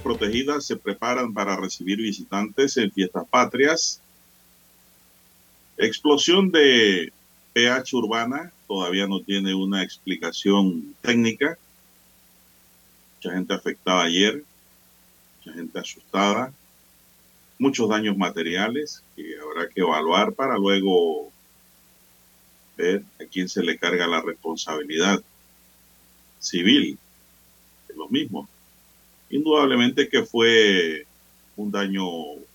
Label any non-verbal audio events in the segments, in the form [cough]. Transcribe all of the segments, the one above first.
Protegidas se preparan para recibir visitantes en fiestas patrias. Explosión de pH urbana todavía no tiene una explicación técnica. Mucha gente afectada ayer, mucha gente asustada, muchos daños materiales que habrá que evaluar para luego ver a quién se le carga la responsabilidad civil. Es lo mismo indudablemente que fue un daño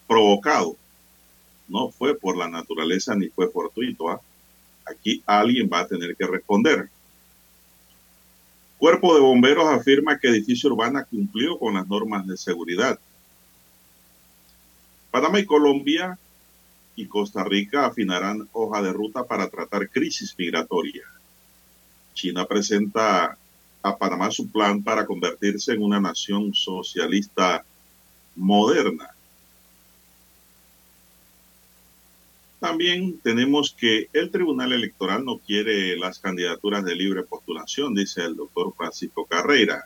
provocado. No fue por la naturaleza ni fue fortuito. ¿ah? Aquí alguien va a tener que responder. Cuerpo de Bomberos afirma que edificio urbana cumplió con las normas de seguridad. Panamá y Colombia y Costa Rica afinarán hoja de ruta para tratar crisis migratoria. China presenta a Panamá su plan para convertirse en una nación socialista moderna. También tenemos que el Tribunal Electoral no quiere las candidaturas de libre postulación, dice el doctor Francisco Carrera.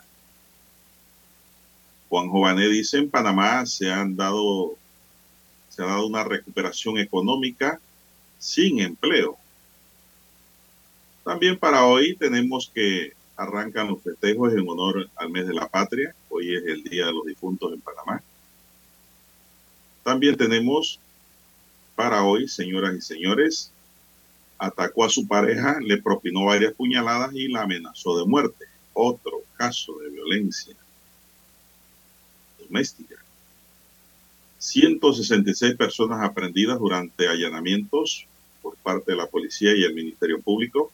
Juan Jované dice, en Panamá se han dado, se ha dado una recuperación económica sin empleo. También para hoy tenemos que arrancan los festejos en honor al mes de la patria. Hoy es el Día de los Difuntos en Panamá. También tenemos para hoy, señoras y señores, atacó a su pareja, le propinó varias puñaladas y la amenazó de muerte. Otro caso de violencia doméstica. 166 personas aprendidas durante allanamientos por parte de la policía y el Ministerio Público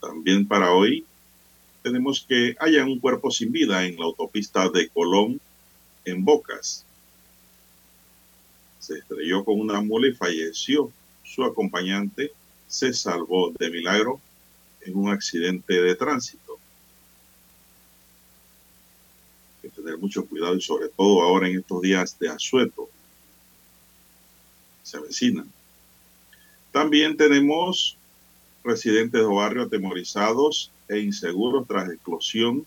también para hoy tenemos que haya un cuerpo sin vida en la autopista de Colón en Bocas. Se estrelló con una mula y falleció. Su acompañante se salvó de milagro en un accidente de tránsito. Hay que tener mucho cuidado y sobre todo ahora en estos días de asueto. Se avecinan. También tenemos residentes de barrio atemorizados e inseguros tras explosión.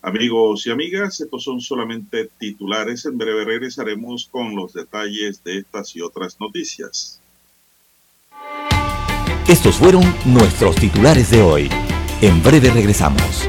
Amigos y amigas, estos son solamente titulares. En breve regresaremos con los detalles de estas y otras noticias. Estos fueron nuestros titulares de hoy. En breve regresamos.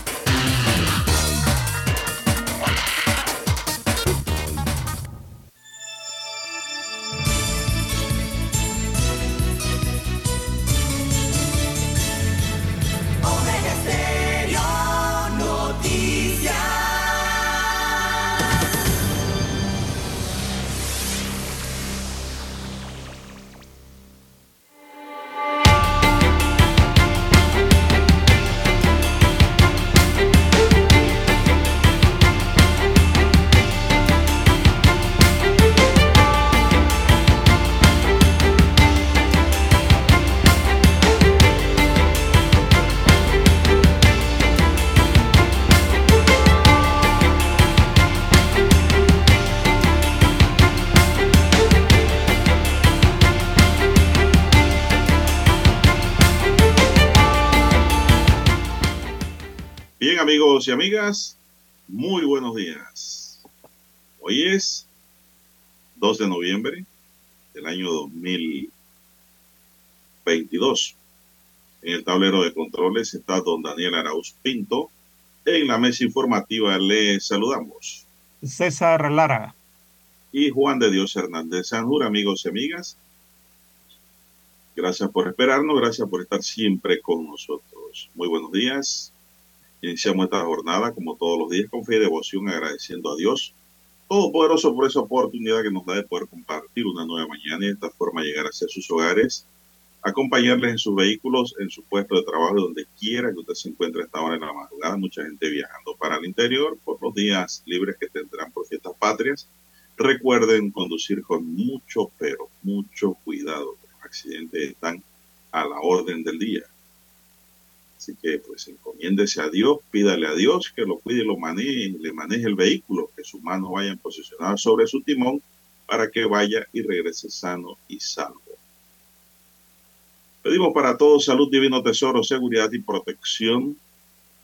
Muy buenos días. Hoy es 2 de noviembre del año 2022. En el tablero de controles está don Daniel Arauz Pinto. En la mesa informativa le saludamos. César Lara. Y Juan de Dios Hernández Sanjur, amigos y amigas. Gracias por esperarnos, gracias por estar siempre con nosotros. Muy buenos días. Iniciamos esta jornada, como todos los días, con fe y devoción, agradeciendo a Dios Todopoderoso por esa oportunidad que nos da de poder compartir una nueva mañana y de esta forma llegar hacia sus hogares, acompañarles en sus vehículos, en su puesto de trabajo, donde quiera que usted se encuentre esta hora en la madrugada. Mucha gente viajando para el interior por los días libres que tendrán por fiestas patrias. Recuerden conducir con mucho, pero mucho cuidado. Los accidentes están a la orden del día. Así que pues encomiéndese a Dios, pídale a Dios que lo cuide lo maneje, le maneje el vehículo, que sus manos vayan posicionadas sobre su timón para que vaya y regrese sano y salvo. Pedimos para todos salud, divino tesoro, seguridad y protección,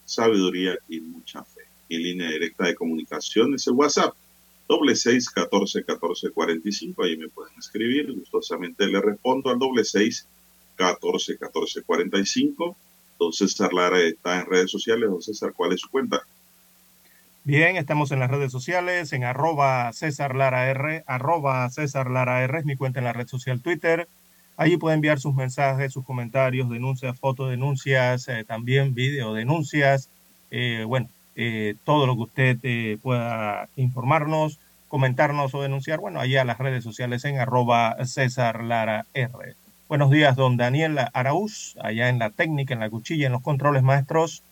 sabiduría y mucha fe. Y línea directa de comunicación es el WhatsApp, doble seis catorce catorce cuarenta y cinco. Ahí me pueden escribir, gustosamente le respondo al doble seis catorce catorce cuarenta y cinco César Lara está en redes sociales. Don César, ¿cuál es su cuenta? Bien, estamos en las redes sociales, en arroba César Lara R, arroba César Lara R es mi cuenta en la red social Twitter. Allí puede enviar sus mensajes, sus comentarios, denuncias, fotodenuncias, eh, también videodenuncias. Eh, bueno, eh, todo lo que usted pueda informarnos, comentarnos o denunciar, bueno, allá a las redes sociales en arroba César Lara R. Buenos días, don Daniel Araúz, allá en la técnica, en la cuchilla, en los controles maestros,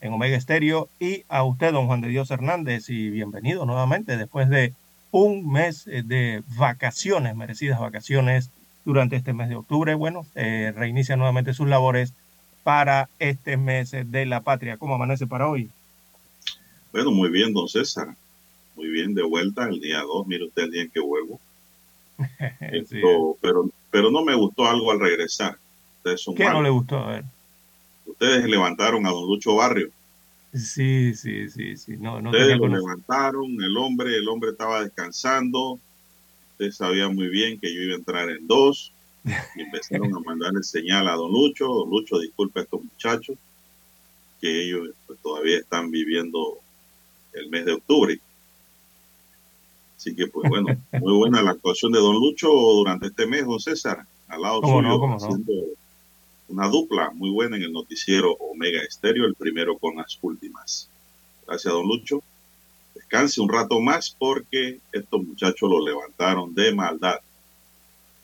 en Omega Estéreo, y a usted, don Juan de Dios Hernández, y bienvenido nuevamente después de un mes eh, de vacaciones, merecidas vacaciones durante este mes de octubre. Bueno, eh, reinicia nuevamente sus labores para este mes de la patria. ¿Cómo amanece para hoy? Bueno, muy bien, don César. Muy bien, de vuelta el día 2. Mire usted el día en que vuelvo. [laughs] Esto, pero pero no me gustó algo al regresar. ¿Qué no le gustó? A ver. Ustedes levantaron a don Lucho Barrio. Sí, sí, sí, sí. No, no Ustedes lo levantaron, el hombre, el hombre estaba descansando. Ustedes sabían muy bien que yo iba a entrar en dos. [laughs] Y empezaron a mandarle señal a don Lucho. Don Lucho, disculpe a estos muchachos, que ellos pues, todavía están viviendo el mes de octubre. Así que, pues bueno, muy buena la actuación de Don Lucho durante este mes, don César, al lado suyo, haciendo una dupla muy buena en el noticiero Omega Estéreo, el primero con las últimas. Gracias, Don Lucho. Descanse un rato más porque estos muchachos lo levantaron de maldad.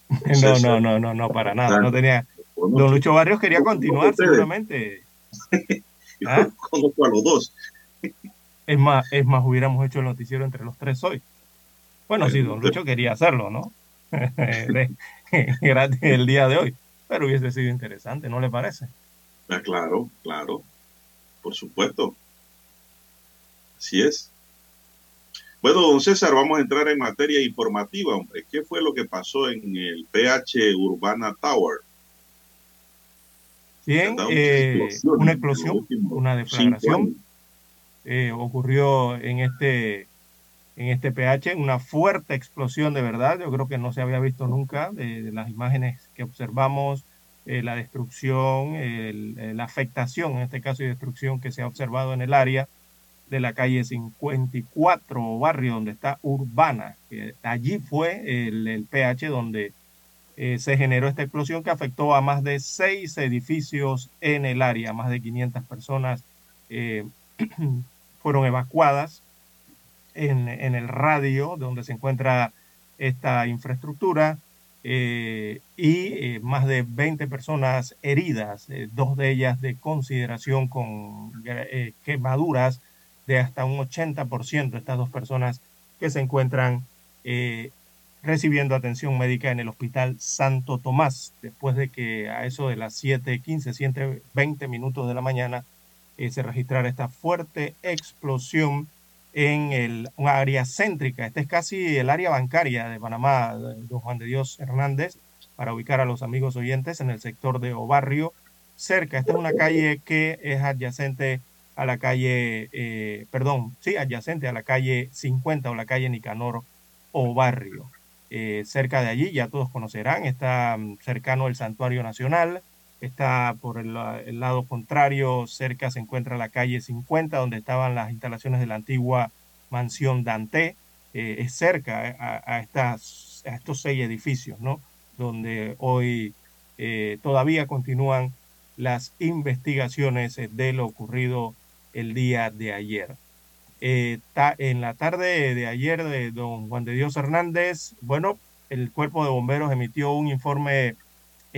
[laughs] no, no, no, no, no, para nada. No tenía. Don Lucho Barrios quería continuar, seguramente. [laughs] Yo ¿Ah? conozco a los dos. Es más, es más, hubiéramos hecho el noticiero entre los tres hoy. Bueno, sí, don Lucho quería hacerlo, ¿no? [laughs] [laughs] Gratis el día de hoy, pero hubiese sido interesante, ¿no le parece? Ah, claro, claro, por supuesto. Así es. Bueno, don César, vamos a entrar en materia informativa, hombre. ¿Qué fue lo que pasó en el PH Urbana Tower? Bien, eh, una explosión, una deflagración eh, ocurrió en este en este pH, una fuerte explosión de verdad, yo creo que no se había visto nunca de, las imágenes que observamos, eh, la destrucción, la afectación, en este caso y destrucción que se ha observado en el área de la calle 54, barrio donde está Urbana. allí fue el, pH donde eh, se generó esta explosión que afectó a más de seis edificios en el área, más de 500 personas eh, [clears throat] fueron evacuadas en, el radio donde se encuentra esta infraestructura eh, y eh, más de 20 personas heridas, eh, dos de ellas de consideración con quemaduras de hasta un 80%, estas dos personas que se encuentran recibiendo atención médica en el Hospital Santo Tomás, después de que a eso de las 7.15, 120 minutos de la mañana se registrara esta fuerte explosión en el, área céntrica. Este es casi el área bancaria de Panamá, don Juan de Dios Hernández, para ubicar a los amigos oyentes en el sector de Obarrio, cerca. Esta es una calle que es adyacente a la calle, eh, perdón, sí, adyacente a la calle 50 o la calle Nicanor o barrio. Eh, cerca de allí, ya todos conocerán, está mm, cercano el Santuario Nacional, está por el, lado contrario, cerca se encuentra la calle 50, donde estaban las instalaciones de la antigua mansión Dante, eh, es cerca a, estas, a estos seis edificios, ¿no? Donde hoy todavía continúan las investigaciones de lo ocurrido el día de ayer. Eh, en la tarde de ayer de don Juan de Dios Hernández, bueno, el cuerpo de bomberos emitió un informe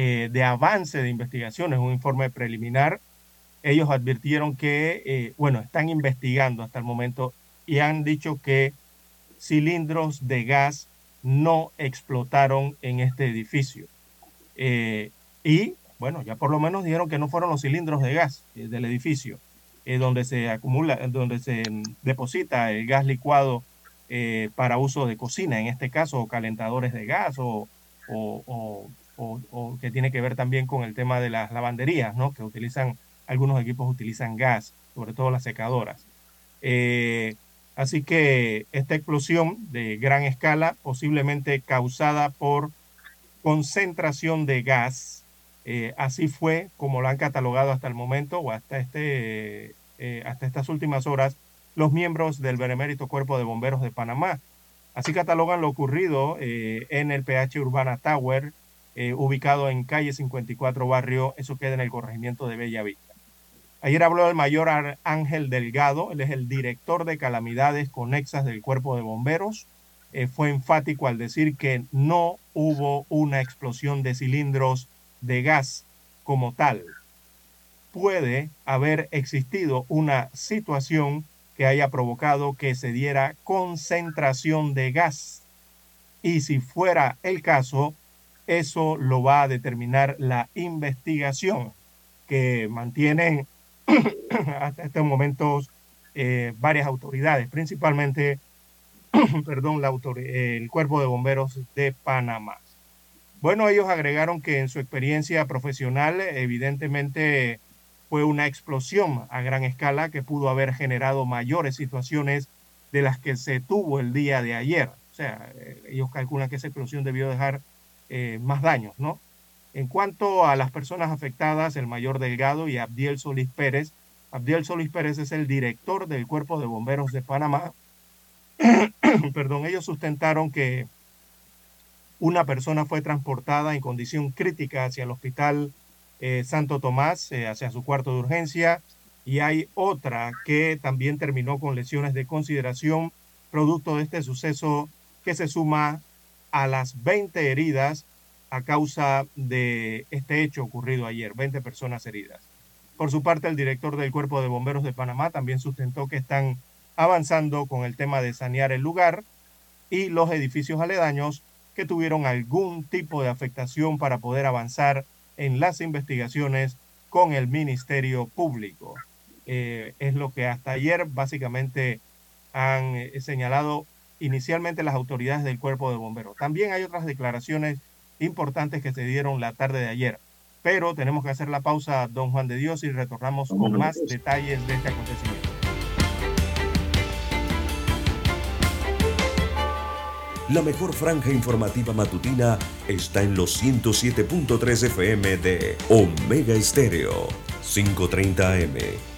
eh, de avance de investigaciones, un informe preliminar. Ellos advirtieron que, eh, bueno, están investigando hasta el momento y han dicho que cilindros de gas no explotaron en este edificio. y, bueno, ya por lo menos dijeron que no fueron los cilindros de gas del edificio. Eh, donde se acumula, donde se deposita el gas licuado eh, para uso de cocina, en este caso calentadores de gas o, que tiene que ver también con el tema de las lavanderías, ¿no? que utilizan, algunos equipos utilizan gas, sobre todo las secadoras. Eh, así que esta explosión de gran escala, posiblemente causada por concentración de gas, así fue como lo han catalogado hasta el momento o hasta este eh, hasta estas últimas horas los miembros del Benemérito Cuerpo de Bomberos de Panamá. Así catalogan lo ocurrido eh, en el PH Urbana Tower, eh, ubicado en calle 54 Barrio, eso queda en el corregimiento de Bella Vista. Ayer habló el mayor Ángel Delgado, él es el director de calamidades conexas del Cuerpo de Bomberos. fue enfático al decir que no hubo una explosión de cilindros de gas como tal puede haber existido una situación que haya provocado que se diera concentración de gas. Y si fuera el caso, eso lo va a determinar la investigación que mantienen [clears throat] hasta estos momentos eh, varias autoridades, principalmente [clears throat] perdón, el Cuerpo de Bomberos de Panamá. Bueno, ellos agregaron que en su experiencia profesional, evidentemente fue una explosión a gran escala que pudo haber generado mayores situaciones de las que se tuvo el día de ayer. O sea, eh, ellos calculan que esa explosión debió dejar eh, más daños, ¿no? En cuanto a las personas afectadas, el mayor Delgado y Abdiel Solís Pérez, Abdiel Solís Pérez es el director del Cuerpo de Bomberos de Panamá. [coughs] Perdón, ellos sustentaron que una persona fue transportada en condición crítica hacia el hospital eh, Santo Tomás eh, hacia su cuarto de urgencia y hay otra que también terminó con lesiones de consideración producto de este suceso que se suma a las 20 heridas a causa de este hecho ocurrido ayer, 20 personas heridas. Por su parte, el director del Cuerpo de Bomberos de Panamá también sustentó que están avanzando con el tema de sanear el lugar y los edificios aledaños que tuvieron algún tipo de afectación para poder avanzar en las investigaciones con el Ministerio Público. Eh, es lo que hasta ayer básicamente han eh, señalado inicialmente las autoridades del cuerpo de bomberos. También hay otras declaraciones importantes que se dieron la tarde de ayer, pero tenemos que hacer la pausa, don Juan de Dios, y retornamos con más detalles de este acontecimiento. La mejor franja informativa matutina está en los 107.3 FM de Omega Estéreo. 5.30 AM.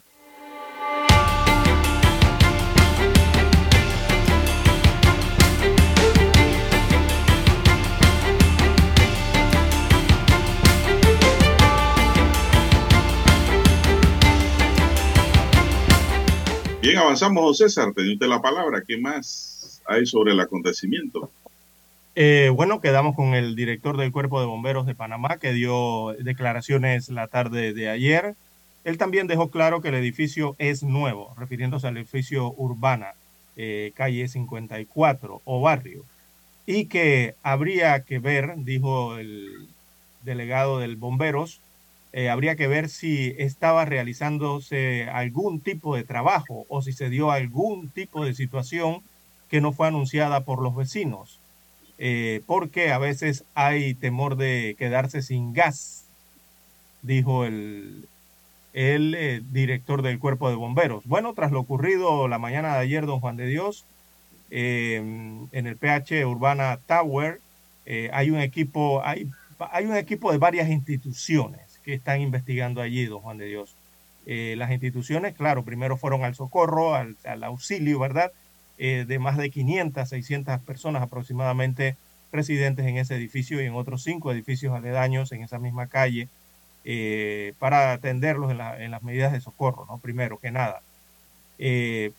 Bien, avanzamos, César. Teniente la palabra. ¿Qué más hay sobre el acontecimiento? Eh, bueno, quedamos con el director del Cuerpo de Bomberos de Panamá, que dio declaraciones la tarde de ayer. Él también dejó claro que el edificio es nuevo, refiriéndose al edificio Urbana, eh, calle 54 o barrio, y que habría que ver, dijo el delegado del Bomberos, eh, habría que ver si estaba realizándose algún tipo de trabajo o si se dio algún tipo de situación que no fue anunciada por los vecinos, eh, porque a veces hay temor de quedarse sin gas, dijo el, el eh, director del cuerpo de bomberos. Bueno, tras lo ocurrido la mañana de ayer, don Juan de Dios, en el PH Urbana Tower, hay un equipo, hay, hay un equipo de varias instituciones están investigando allí, don Juan de Dios. Eh, las instituciones, claro, primero fueron al socorro, al, auxilio, ¿verdad? Eh, de más de 500, 600 personas aproximadamente residentes en ese edificio y en otros cinco edificios aledaños en esa misma calle eh, para atenderlos en, las medidas de socorro, ¿no? Primero que nada.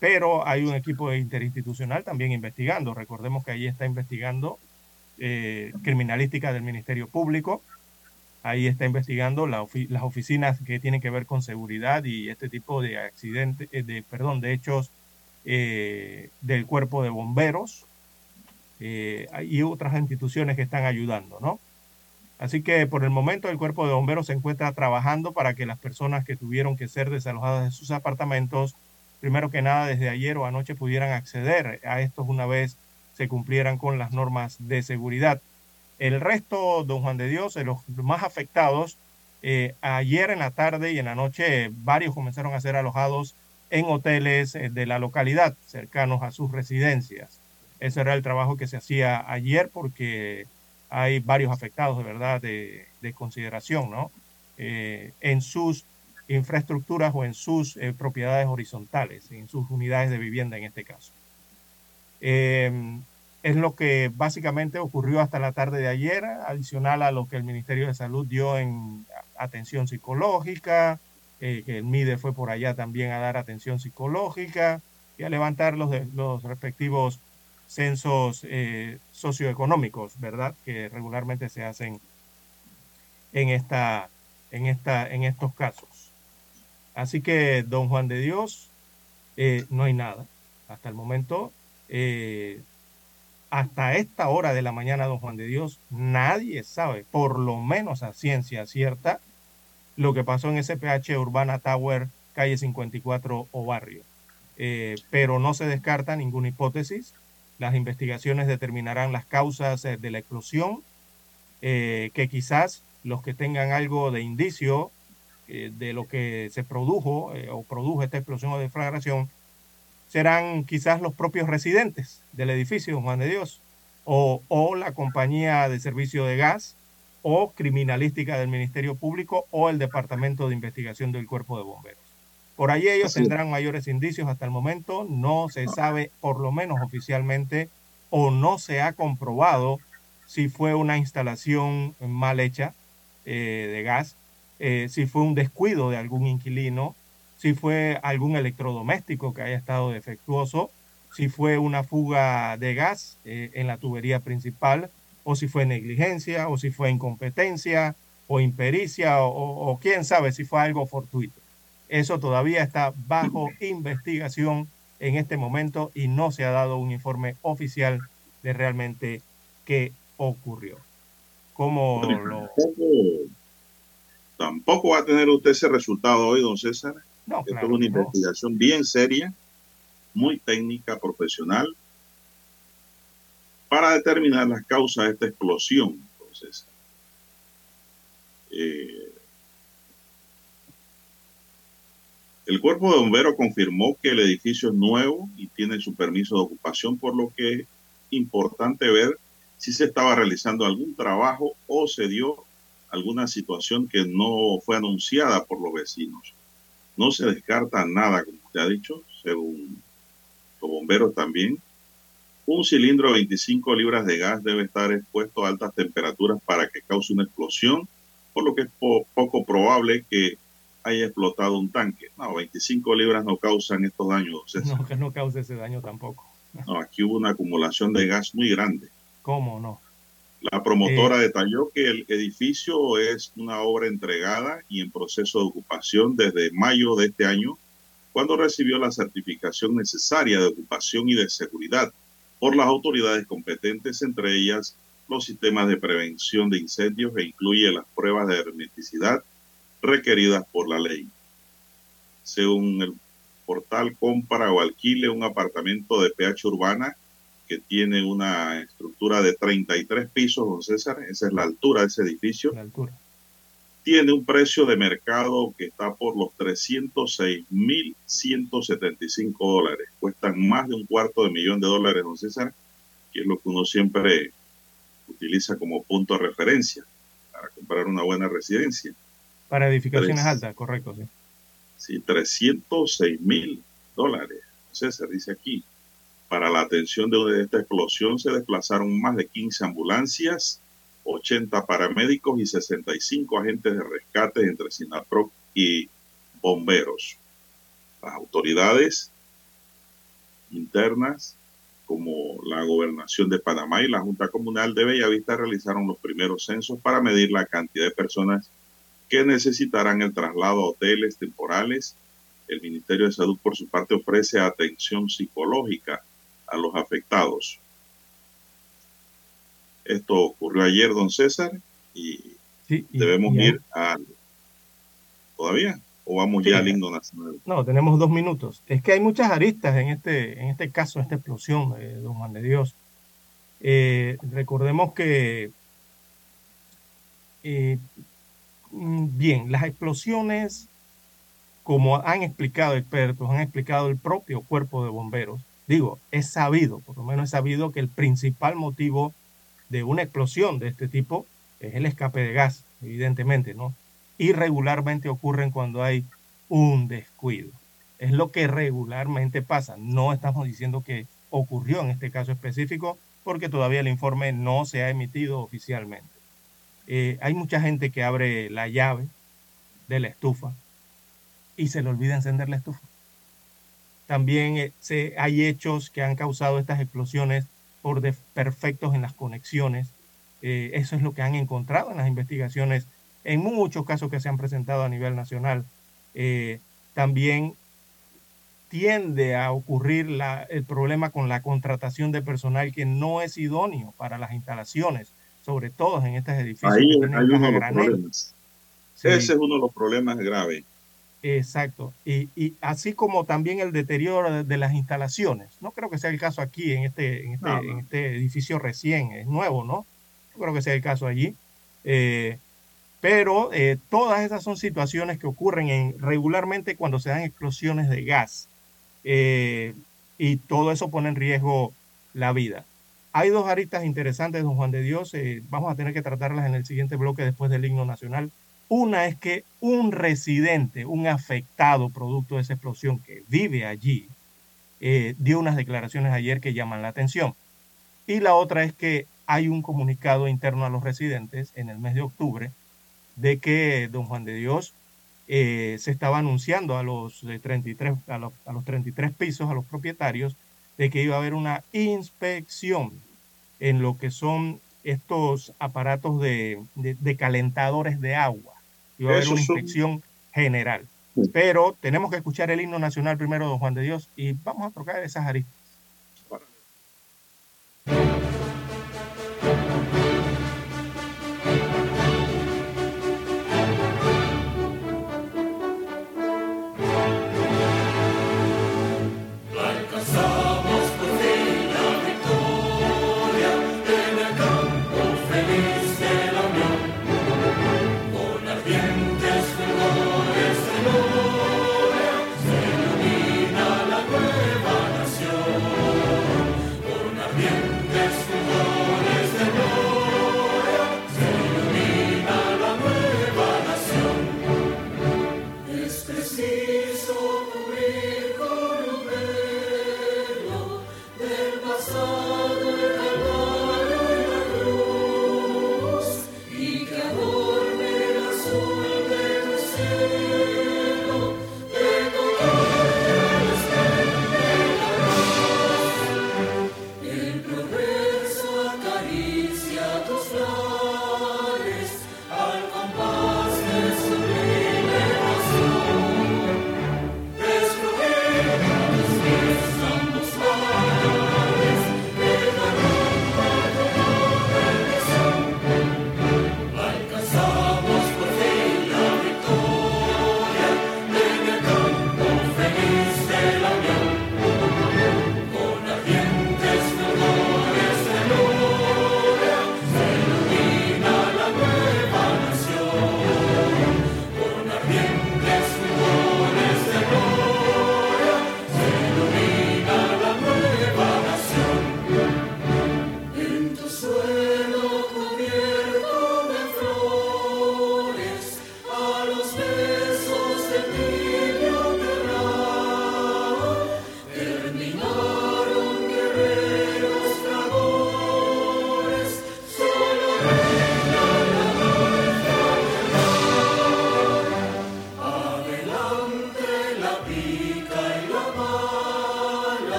pero hay un equipo interinstitucional también investigando. Recordemos que allí está investigando criminalística del Ministerio Público, Ahí está investigando las oficinas que tienen que ver con seguridad y este tipo de accidentes, eh, de, perdón, de hechos eh, del cuerpo de bomberos eh, y otras instituciones que están ayudando, ¿no? Así que por el momento el cuerpo de bomberos se encuentra trabajando para que las personas que tuvieron que ser desalojadas de sus apartamentos, primero que nada desde ayer o anoche pudieran acceder a estos una vez se cumplieran con las normas de seguridad. El resto, don Juan de Dios, de los más afectados, eh, ayer en la tarde y en la noche varios comenzaron a ser alojados en hoteles eh, de la localidad cercanos a sus residencias. Ese era el trabajo que se hacía ayer porque hay varios afectados de verdad de, consideración, ¿no? Eh, en sus infraestructuras o en sus propiedades horizontales, en sus unidades de vivienda en este caso es lo que básicamente ocurrió hasta la tarde de ayer, adicional a lo que el Ministerio de Salud dio en atención psicológica, eh, que el MIDE fue por allá también a dar atención psicológica y a levantar los, los respectivos censos eh, socioeconómicos, ¿verdad? Que regularmente se hacen en, esta, en, esta, en estos casos. Así que, don Juan de Dios, eh, no hay nada. Hasta el momento, hasta esta hora de la mañana, don Juan de Dios, nadie sabe, por lo menos a ciencia cierta, lo que pasó en SPH Urbana Tower, calle 54 o barrio. Eh, pero no se descarta ninguna hipótesis. Las investigaciones determinarán las causas eh, de la explosión, eh, que quizás los que tengan algo de indicio de lo que se produjo o produjo esta explosión o deflagración serán quizás los propios residentes del edificio, Juan de Dios, o, la compañía de servicio de gas, o criminalística del Ministerio Público, o el Departamento de Investigación del Cuerpo de Bomberos. Por ahí ellos tendrán mayores indicios hasta el momento, no se sabe, por lo menos oficialmente, o no se ha comprobado si fue una instalación mal hecha eh, de gas, eh, si fue un descuido de algún inquilino, si fue algún electrodoméstico que haya estado defectuoso si fue una fuga de gas eh, en la tubería principal, o si fue negligencia, o si fue incompetencia, o impericia, o, quién sabe si fue algo fortuito. Eso todavía está bajo investigación en este momento y no se ha dado un informe oficial de realmente qué ocurrió. ¿Cómo lo... Tampoco, va a tener usted ese resultado hoy, don César. No, Esto es una investigación bien seria muy técnica, profesional, para determinar las causas de esta explosión. Entonces, eh, el cuerpo de bomberos confirmó que el edificio es nuevo y tiene su permiso de ocupación, por lo que es importante ver si se estaba realizando algún trabajo o se dio alguna situación que no fue anunciada por los vecinos. No se descarta nada, como usted ha dicho, según los bomberos también. Un cilindro de 25 libras de gas debe estar expuesto a altas temperaturas para que cause una explosión, por lo que es poco probable que haya explotado un tanque. No, 25 libras no causan estos daños. No, que no cause ese daño tampoco. No, aquí hubo una acumulación de gas muy grande. ¿Cómo no? La promotora eh, detalló que el edificio es una obra entregada y en proceso de ocupación desde mayo de este año cuando recibió la certificación necesaria de ocupación y de seguridad por las autoridades competentes, entre ellas los sistemas de prevención de incendios e incluye las pruebas de hermeticidad requeridas por la ley. Según el portal Compra o Alquile, un apartamento de PH Urbana que tiene una estructura de 33 pisos, don César, esa es la altura de ese edificio. La altura tiene un precio de mercado que está por los 306.175 dólares. Cuestan más de un cuarto de millón de dólares, don César, que es lo que uno siempre utiliza como punto de referencia para comprar una buena residencia. Para edificaciones altas, correcto, sí. Sí, 306 mil dólares. César dice aquí. Para la atención de esta explosión se desplazaron más de 15 ambulancias, 80 paramédicos y 65 agentes de rescate entre SINAPROC y bomberos. Las autoridades internas, como la Gobernación de Panamá y la Junta Comunal de Bellavista, realizaron los primeros censos para medir la cantidad de personas que necesitarán el traslado a hoteles temporales. El Ministerio de Salud, por su parte, ofrece atención psicológica a los afectados. Esto ocurrió ayer, don César, y, debemos ir a... ¿Todavía? ¿O vamos ya al himno nacional? No, tenemos dos minutos. Es que hay muchas aristas en este, en este caso, esta explosión, eh, don Juan de Dios. Eh, recordemos que, eh, mm, bien, las explosiones, como han explicado expertos, han explicado el propio cuerpo de bomberos, digo, es sabido, por lo menos es sabido que el principal motivo de una explosión de este tipo es el escape de gas, evidentemente, ¿no? Y regularmente ocurren cuando hay un descuido. Es lo que regularmente pasa. No estamos diciendo que ocurrió en este caso específico porque todavía el informe no se ha emitido oficialmente. Eh, hay mucha gente que abre la llave de la estufa y se le olvida encender la estufa. También eh, se, hay hechos que han causado estas explosiones por desperfectos en las conexiones. Eh, eso es lo que han encontrado en las investigaciones, en muchos casos que se han presentado a nivel nacional. Eh, también tiende a ocurrir el problema con la contratación de personal que no es idóneo para las instalaciones, sobre todo en estos edificios. Ahí hay uno de los problemas. Ese es uno de los problemas graves. Exacto. Y, así como también el deterioro de, las instalaciones. No creo que sea el caso aquí en este, en este, en este edificio recién, es nuevo, ¿no? No creo que sea el caso allí. Eh, pero eh, todas esas son situaciones que ocurren en, regularmente cuando se dan explosiones de gas. Eh, y todo eso pone en riesgo la vida. Hay dos aristas interesantes, don Juan de Dios. vamos a tener que tratarlas en el siguiente bloque después del himno nacional. Una es que un residente, un afectado producto de esa explosión que vive allí, eh, dio unas declaraciones ayer que llaman la atención. Y la otra es que hay un comunicado interno a los residentes en el mes de octubre de que don Juan de Dios eh, se estaba anunciando a los, 33, a los, a los 33 pisos, a los propietarios, de que iba a haber una inspección en lo que son estos aparatos de, calentadores de agua. Iba a haber una inspección general. Pero tenemos que escuchar el himno nacional primero, don Juan de Dios, y vamos a tocar esas aristas.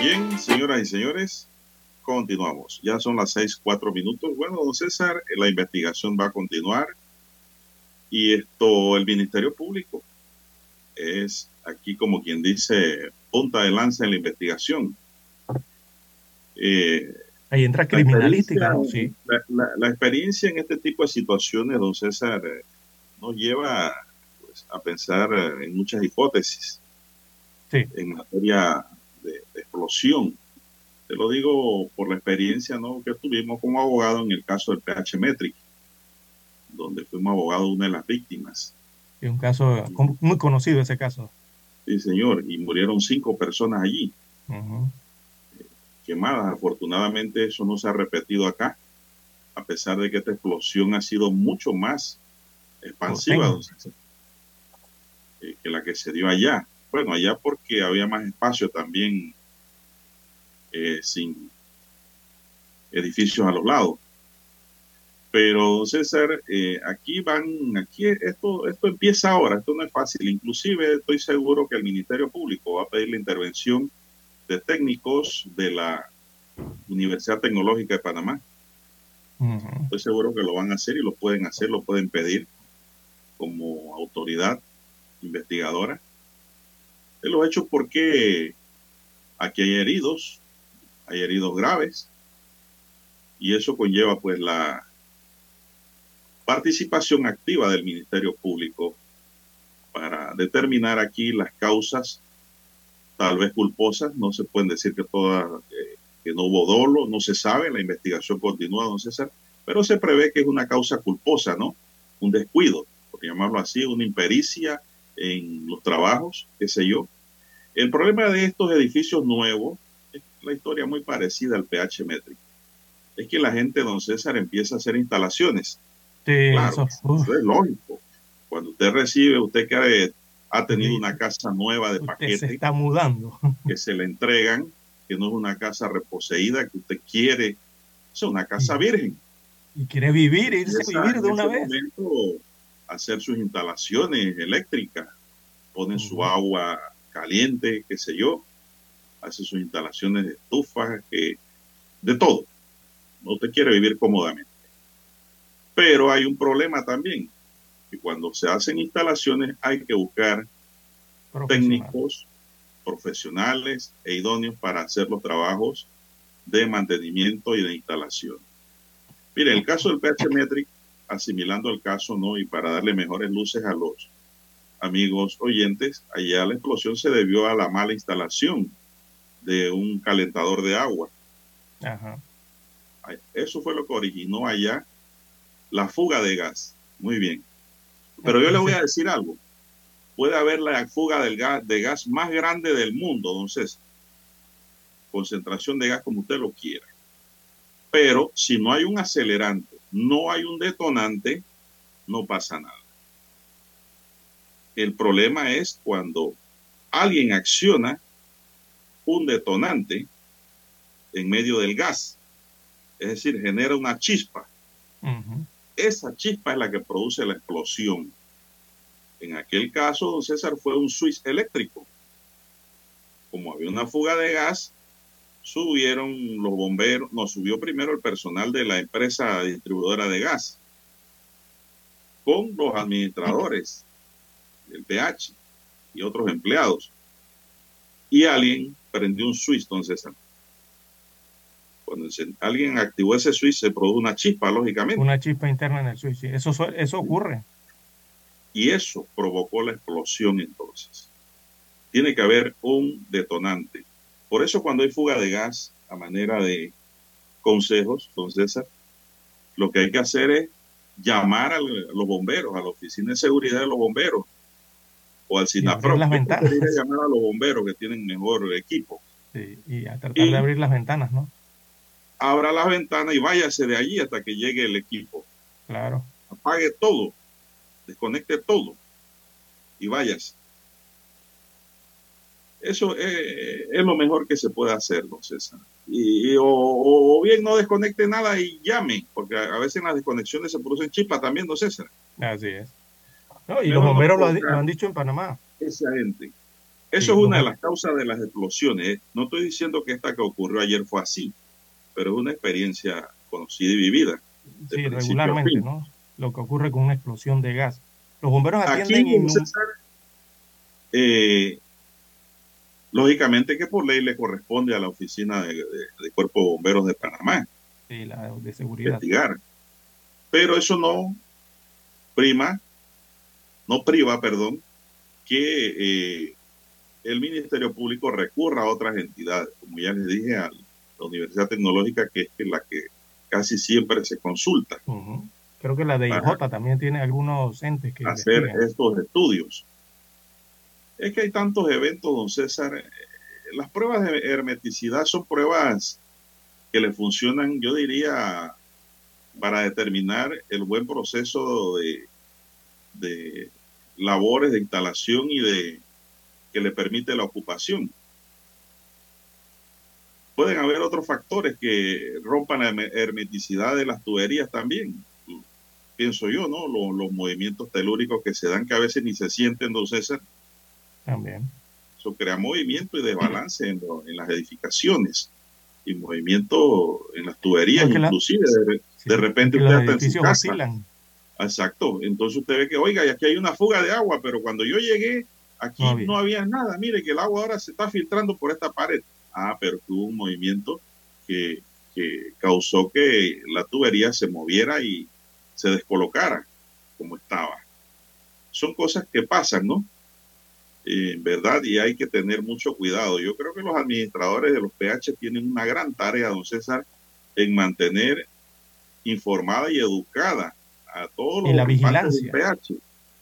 Bien, señoras y señores, continuamos. Ya son las seis, cuatro minutos. Bueno, don César, la investigación va a continuar y esto, el Ministerio Público es aquí como quien dice punta de lanza en la investigación. Eh, Ahí entra criminalística, sí. La, experiencia en este tipo de situaciones, don César, eh, nos lleva pues, a pensar eh, en muchas hipótesis en materia de, de, explosión. Te lo digo por la experiencia ¿no? que tuvimos como abogado en el caso del PH Metric donde fuimos abogado de una de las víctimas. Es un caso muy conocido ese caso. Sí, señor, y murieron cinco personas allí, quemadas. Afortunadamente eso no se ha repetido acá, a pesar de que esta explosión ha sido mucho más expansiva eh, que la que se dio allá. Bueno, allá porque había más espacio también eh, sin edificios a los lados. Pero César, eh, aquí van, aquí esto, esto empieza ahora, esto no es fácil. Inclusive estoy seguro que el Ministerio Público va a pedir la intervención de técnicos de la Universidad Tecnológica de Panamá. Estoy seguro que lo van a hacer y lo pueden hacer, lo pueden pedir como autoridad investigadora de los hechos porque aquí hay heridos, hay heridos graves, y eso conlleva pues la participación activa del Ministerio Público para determinar aquí las causas, tal vez culposas, no se pueden decir que todas, eh, que no hubo dolo, no se sabe, la investigación continúa, don César, pero se prevé que es una causa culposa, ¿no? Un descuido, por llamarlo así, una impericia en los trabajos, qué sé yo. El problema de estos edificios nuevos es la historia muy parecida al pH métrico. Es que la gente, don César, empieza a hacer instalaciones. Sí, claro, eso, es lógico. Cuando usted recibe, usted que ha tenido una casa nueva de paquete. Se está mudando. Que se le entregan, que no es una casa reposeída, que usted quiere. Es una casa virgen. Y quiere vivir, irse a vivir de una vez. Momento, hacer sus instalaciones eléctricas, ponen su agua caliente, qué sé yo, hace sus instalaciones de estufas, que, de todo. No te quiere vivir cómodamente. Pero hay un problema también, que cuando se hacen instalaciones hay que buscar técnicos profesionales e idóneos para hacer los trabajos de mantenimiento y de instalación. Mire, el caso del PH Metric, asimilando el caso, ¿no? Y para darle mejores luces a los amigos oyentes, allá la explosión se debió a la mala instalación de un calentador de agua. Eso fue lo que originó allá la fuga de gas. Muy bien. Pero yo le voy a decir algo. Puede haber la fuga del gas, de gas más grande del mundo, entonces Concentración de gas como usted lo quiera. Pero si no hay un acelerante, no hay un detonante, no pasa nada. El problema es cuando alguien acciona un detonante en medio del gas, es decir, genera una chispa. Esa chispa es la que produce la explosión. En aquel caso, don César, fue un switch eléctrico. Como había una fuga de gas, subieron los bomberos, no, subió primero el personal de la empresa distribuidora de gas con los administradores el PH y otros empleados. Y alguien prendió un switch, entonces cuando alguien activó ese switch se produjo una chispa, lógicamente. Una chispa interna en el switch, eso, eso ocurre. Y eso provocó la explosión entonces. Tiene que haber un detonante. Por eso cuando hay fuga de gas, a manera de consejos, don César, lo que hay que hacer es llamar a los bomberos, a la oficina de seguridad de los bomberos, o al SINAPRO. Las ventanas. llamar a los bomberos que tienen mejor equipo. Sí, y a tratar de abrir las ventanas, ¿no? Abra las ventanas y váyase de allí hasta que llegue el equipo. Claro. Apague todo, desconecte todo y váyase. Eso es, lo mejor que se puede hacer, don César. Y, o, bien no desconecte nada y llame, porque a, veces en las desconexiones se producen chispas también, don César. Así es y los bomberos lo, han dicho en Panamá. Esa gente. Eso es una de las causas de las explosiones. No estoy diciendo que esta que ocurrió ayer fue así, pero es una experiencia conocida y vivida. Sí, regularmente, ¿no? Lo que ocurre con una explosión de gas. Los bomberos atienden Aquí, eh, lógicamente que por ley le corresponde a la oficina de, Cuerpo de Bomberos de Panamá. Sí, la de seguridad. Investigar. Pero eso no prima no priva, perdón, que eh, el Ministerio Público recurra a otras entidades, como ya les dije, a la Universidad Tecnológica, que es la que casi siempre se consulta. Creo que la de IJ también tiene algunos entes que hacer estos estudios. Es que hay tantos eventos, don César. Eh, las pruebas de hermeticidad son pruebas que le funcionan, yo diría, para determinar el buen proceso de, de labores de instalación y de que le permite la ocupación. Pueden haber otros factores que rompan la hermeticidad de las tuberías también, pienso yo, ¿no? Los, movimientos telúricos que se dan que a veces ni se sienten, don César. También. Eso crea movimiento y desbalance en, las edificaciones y movimiento en las tuberías, inclusive de, repente usted está en su casa Exacto. Entonces usted ve que, oiga, y aquí hay una fuga de agua, pero cuando yo llegué, aquí no había, nada. Mire que el agua ahora se está filtrando por esta pared. Ah, pero hubo un movimiento que, que causó que la tubería se moviera y se descolocara como estaba. Son cosas que pasan, ¿no? Eh, ¿Verdad? Y hay que tener mucho cuidado. Yo creo que los administradores de los PH tienen una gran tarea, don César, en mantener informada y educada a todos los la vigilancia. del PH.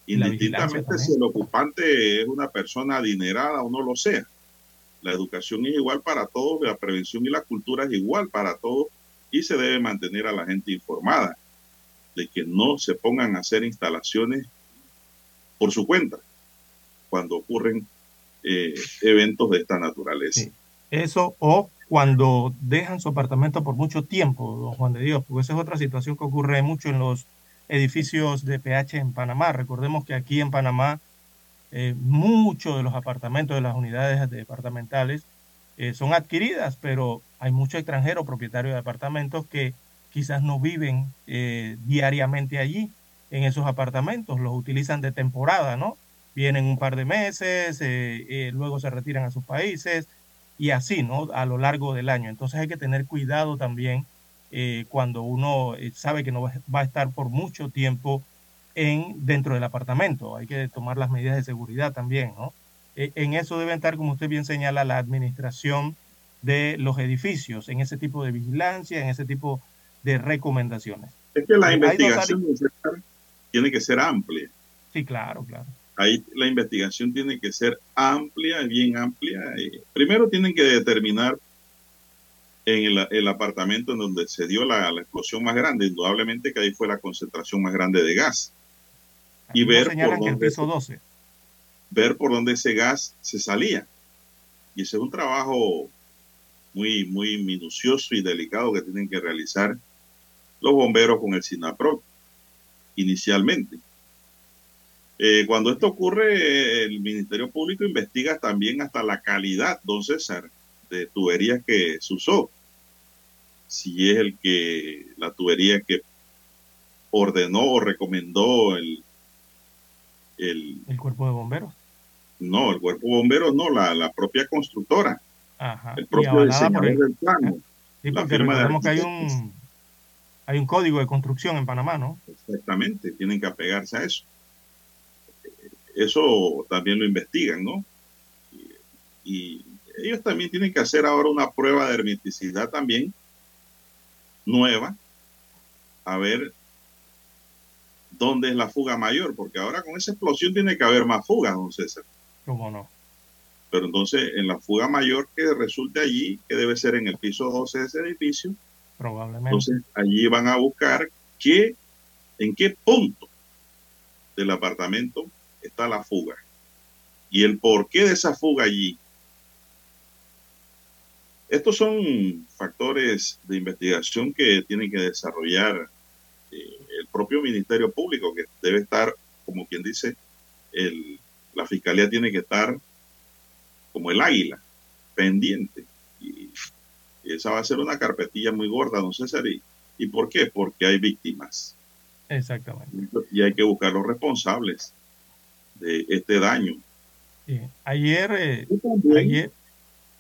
Indistintamente si el ocupante es una persona adinerada o no lo sea. La educación es igual para todos, la prevención y la cultura es igual para todos y se debe mantener a la gente informada de que no se pongan a hacer instalaciones por su cuenta cuando ocurren eh, eventos de esta naturaleza. Eso o cuando dejan su apartamento por mucho tiempo, don Juan de Dios, porque esa es otra situación que ocurre mucho en los edificios de PH en Panamá. Recordemos que aquí en Panamá eh, muchos de los apartamentos de las unidades departamentales eh, son adquiridas, pero hay muchos extranjeros propietarios de apartamentos que quizás no viven eh, diariamente allí en esos apartamentos, los utilizan de temporada, ¿no? Vienen un par de meses, luego se retiran a sus países y así, ¿no? A lo largo del año. Entonces hay que tener cuidado también cuando uno sabe que no va a estar por mucho tiempo en, dentro del apartamento. Hay que tomar las medidas de seguridad también, ¿no? E, en eso debe estar, como usted bien señala, la administración de los edificios, en ese tipo de vigilancia, en ese tipo de recomendaciones. Es que la investigación tiene que ser amplia. Sí, claro, claro. Ahí la investigación tiene que ser amplia, bien amplia. Primero tienen que determinar en el, apartamento en donde se dio la, la, explosión más grande, indudablemente que ahí fue la concentración más grande de gas y ver por, dónde, 12. ver por dónde ese gas se salía. Y ese es un trabajo muy, muy minucioso y delicado que tienen que realizar los bomberos con el SINAPRO inicialmente. Eh, cuando esto ocurre, el Ministerio Público investiga también hasta la calidad, don César, de tuberías que se usó. Si es el que, la tubería que ordenó o recomendó el el, cuerpo de bomberos. No, el cuerpo de bomberos no, la, la propia constructora. El propio diseñador del plano. Sí, porque recordemos que hay un, hay un código de construcción en Panamá, ¿no? Exactamente, tienen que apegarse a eso. Eso también lo investigan, ¿no? Y, ellos también tienen que hacer ahora una prueba de hermeticidad también nueva, a ver dónde es la fuga mayor, porque ahora con esa explosión tiene que haber más fugas, don César. ¿Cómo no? Pero entonces, en la fuga mayor que resulte allí, que debe ser en el piso 12 de ese edificio, probablemente. Entonces, allí van a buscar qué, en qué punto del apartamento está la fuga y el porqué de esa fuga allí. Estos son factores de investigación que tienen que desarrollar el propio Ministerio Público, que debe estar, como quien dice, el, la Fiscalía tiene que estar como el águila, pendiente. Y, esa va a ser una carpetilla muy gorda, don César. ¿Y, por qué? Porque hay víctimas. Exactamente. Y hay que buscar los responsables de este daño. Ayer, eh, ayer,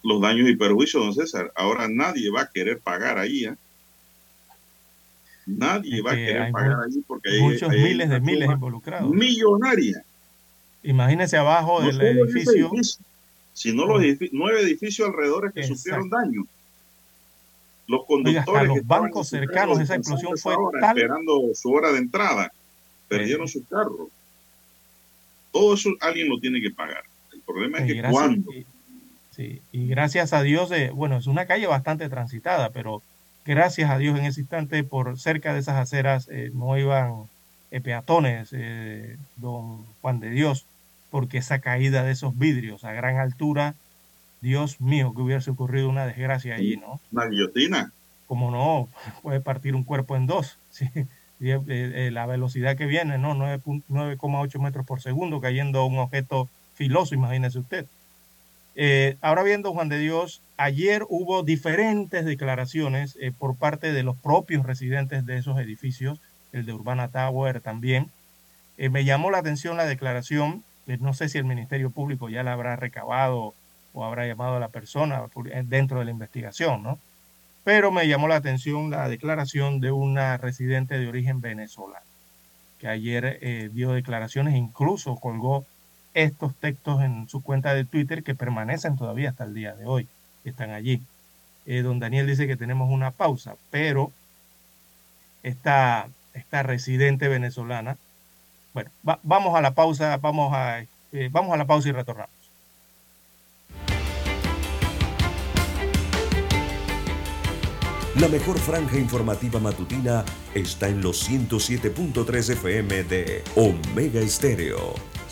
los daños y perjuicios, don César. Ahora nadie va a querer pagar ahí. ¿eh? Nadie va a querer pagar allí porque hay muchos miles de miles involucrados. Millonaria. Imagínese abajo del edificio. sino los nueve edificios alrededor que sufrieron daño. Los conductores. los bancos cercanos, esa explosión fue tal... Esperando su hora de entrada. Perdieron su carro. Todo eso alguien lo tiene que pagar. El problema es que cuando. sí, y gracias a Dios, de, bueno, es una calle bastante transitada, pero gracias a Dios en ese instante por cerca de esas aceras eh, no iban eh, peatones, eh, don Juan de Dios, porque esa caída de esos vidrios a gran altura, Dios mío, que hubiese ocurrido una desgracia allí, ¿no? Una guillotina. Como no, puede partir un cuerpo en dos, [laughs] ¿sí? la velocidad que viene, ¿no? 9,8 metros por segundo cayendo un objeto filoso, imagínese usted. Eh, ahora viendo Juan de Dios, ayer hubo diferentes declaraciones eh, por parte de los propios residentes de esos edificios, el de Urbana Tower también. Eh, me llamó la atención la declaración, no sé si el Ministerio Público ya la habrá recabado o habrá llamado a la persona dentro de la investigación, ¿no? Pero me llamó la atención la declaración de una residente de origen venezolano, que ayer dio declaraciones, incluso colgó estos textos en su cuenta de Twitter que permanecen todavía hasta el día de hoy, están allí. Eh, don Daniel dice que tenemos una pausa, pero esta, esta residente venezolana, bueno, vamos a la pausa, vamos a, eh, vamos a la pausa y retornamos. La mejor franja informativa matutina está en los 107.3 FM de Omega Estéreo,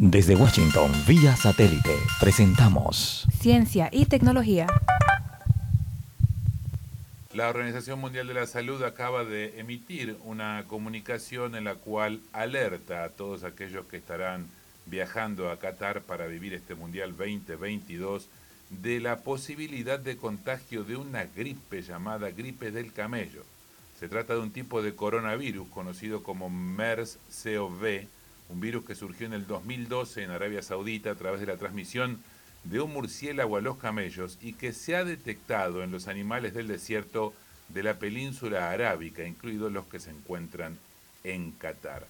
Desde Washington, vía satélite, presentamos Ciencia y Tecnología. La Organización Mundial de la Salud acaba de emitir una comunicación en la cual alerta a todos aquellos que estarán viajando a Qatar para vivir este Mundial 2022 de la posibilidad de contagio de una gripe llamada gripe del camello. Se trata de un tipo de coronavirus conocido como MERS-CoV un virus que surgió en el 2012 en Arabia Saudita a través de la transmisión de un murciélago a los camellos y que se ha detectado en los animales del desierto de la península arábica, incluidos los que se encuentran en Qatar.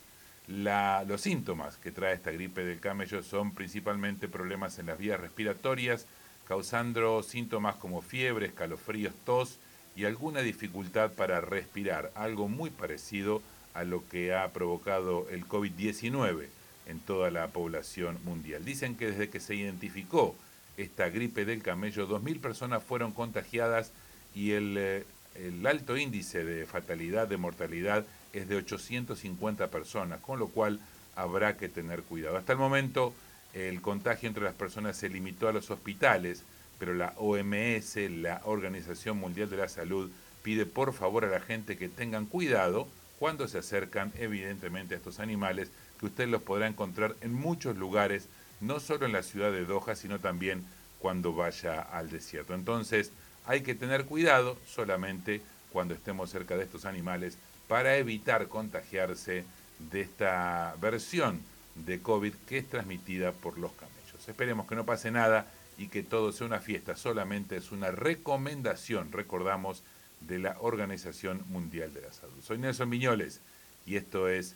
los síntomas que trae esta gripe del camello son principalmente problemas en las vías respiratorias, causando síntomas como fiebre, escalofríos, tos y alguna dificultad para respirar, algo muy parecido a lo que ha provocado el COVID-19 en toda la población mundial. Dicen que desde que se identificó esta gripe del camello, 2.000 personas fueron contagiadas y el, eh, el, alto índice de fatalidad, de mortalidad, es de 850 personas, con lo cual habrá que tener cuidado. Hasta el momento el contagio entre las personas se limitó a los hospitales, pero la OMS, la Organización Mundial de la Salud, pide por favor a la gente que tengan cuidado cuando se acercan evidentemente a estos animales, que usted los podrá encontrar en muchos lugares, no solo en la ciudad de Doha, sino también cuando vaya al desierto. Entonces, hay que tener cuidado solamente cuando estemos cerca de estos animales para evitar contagiarse de esta versión de COVID que es transmitida por los camellos. Esperemos que no pase nada y que todo sea una fiesta, solamente es una recomendación, recordamos, de la Organización Mundial de la Salud. Soy Nelson Miñoles y esto es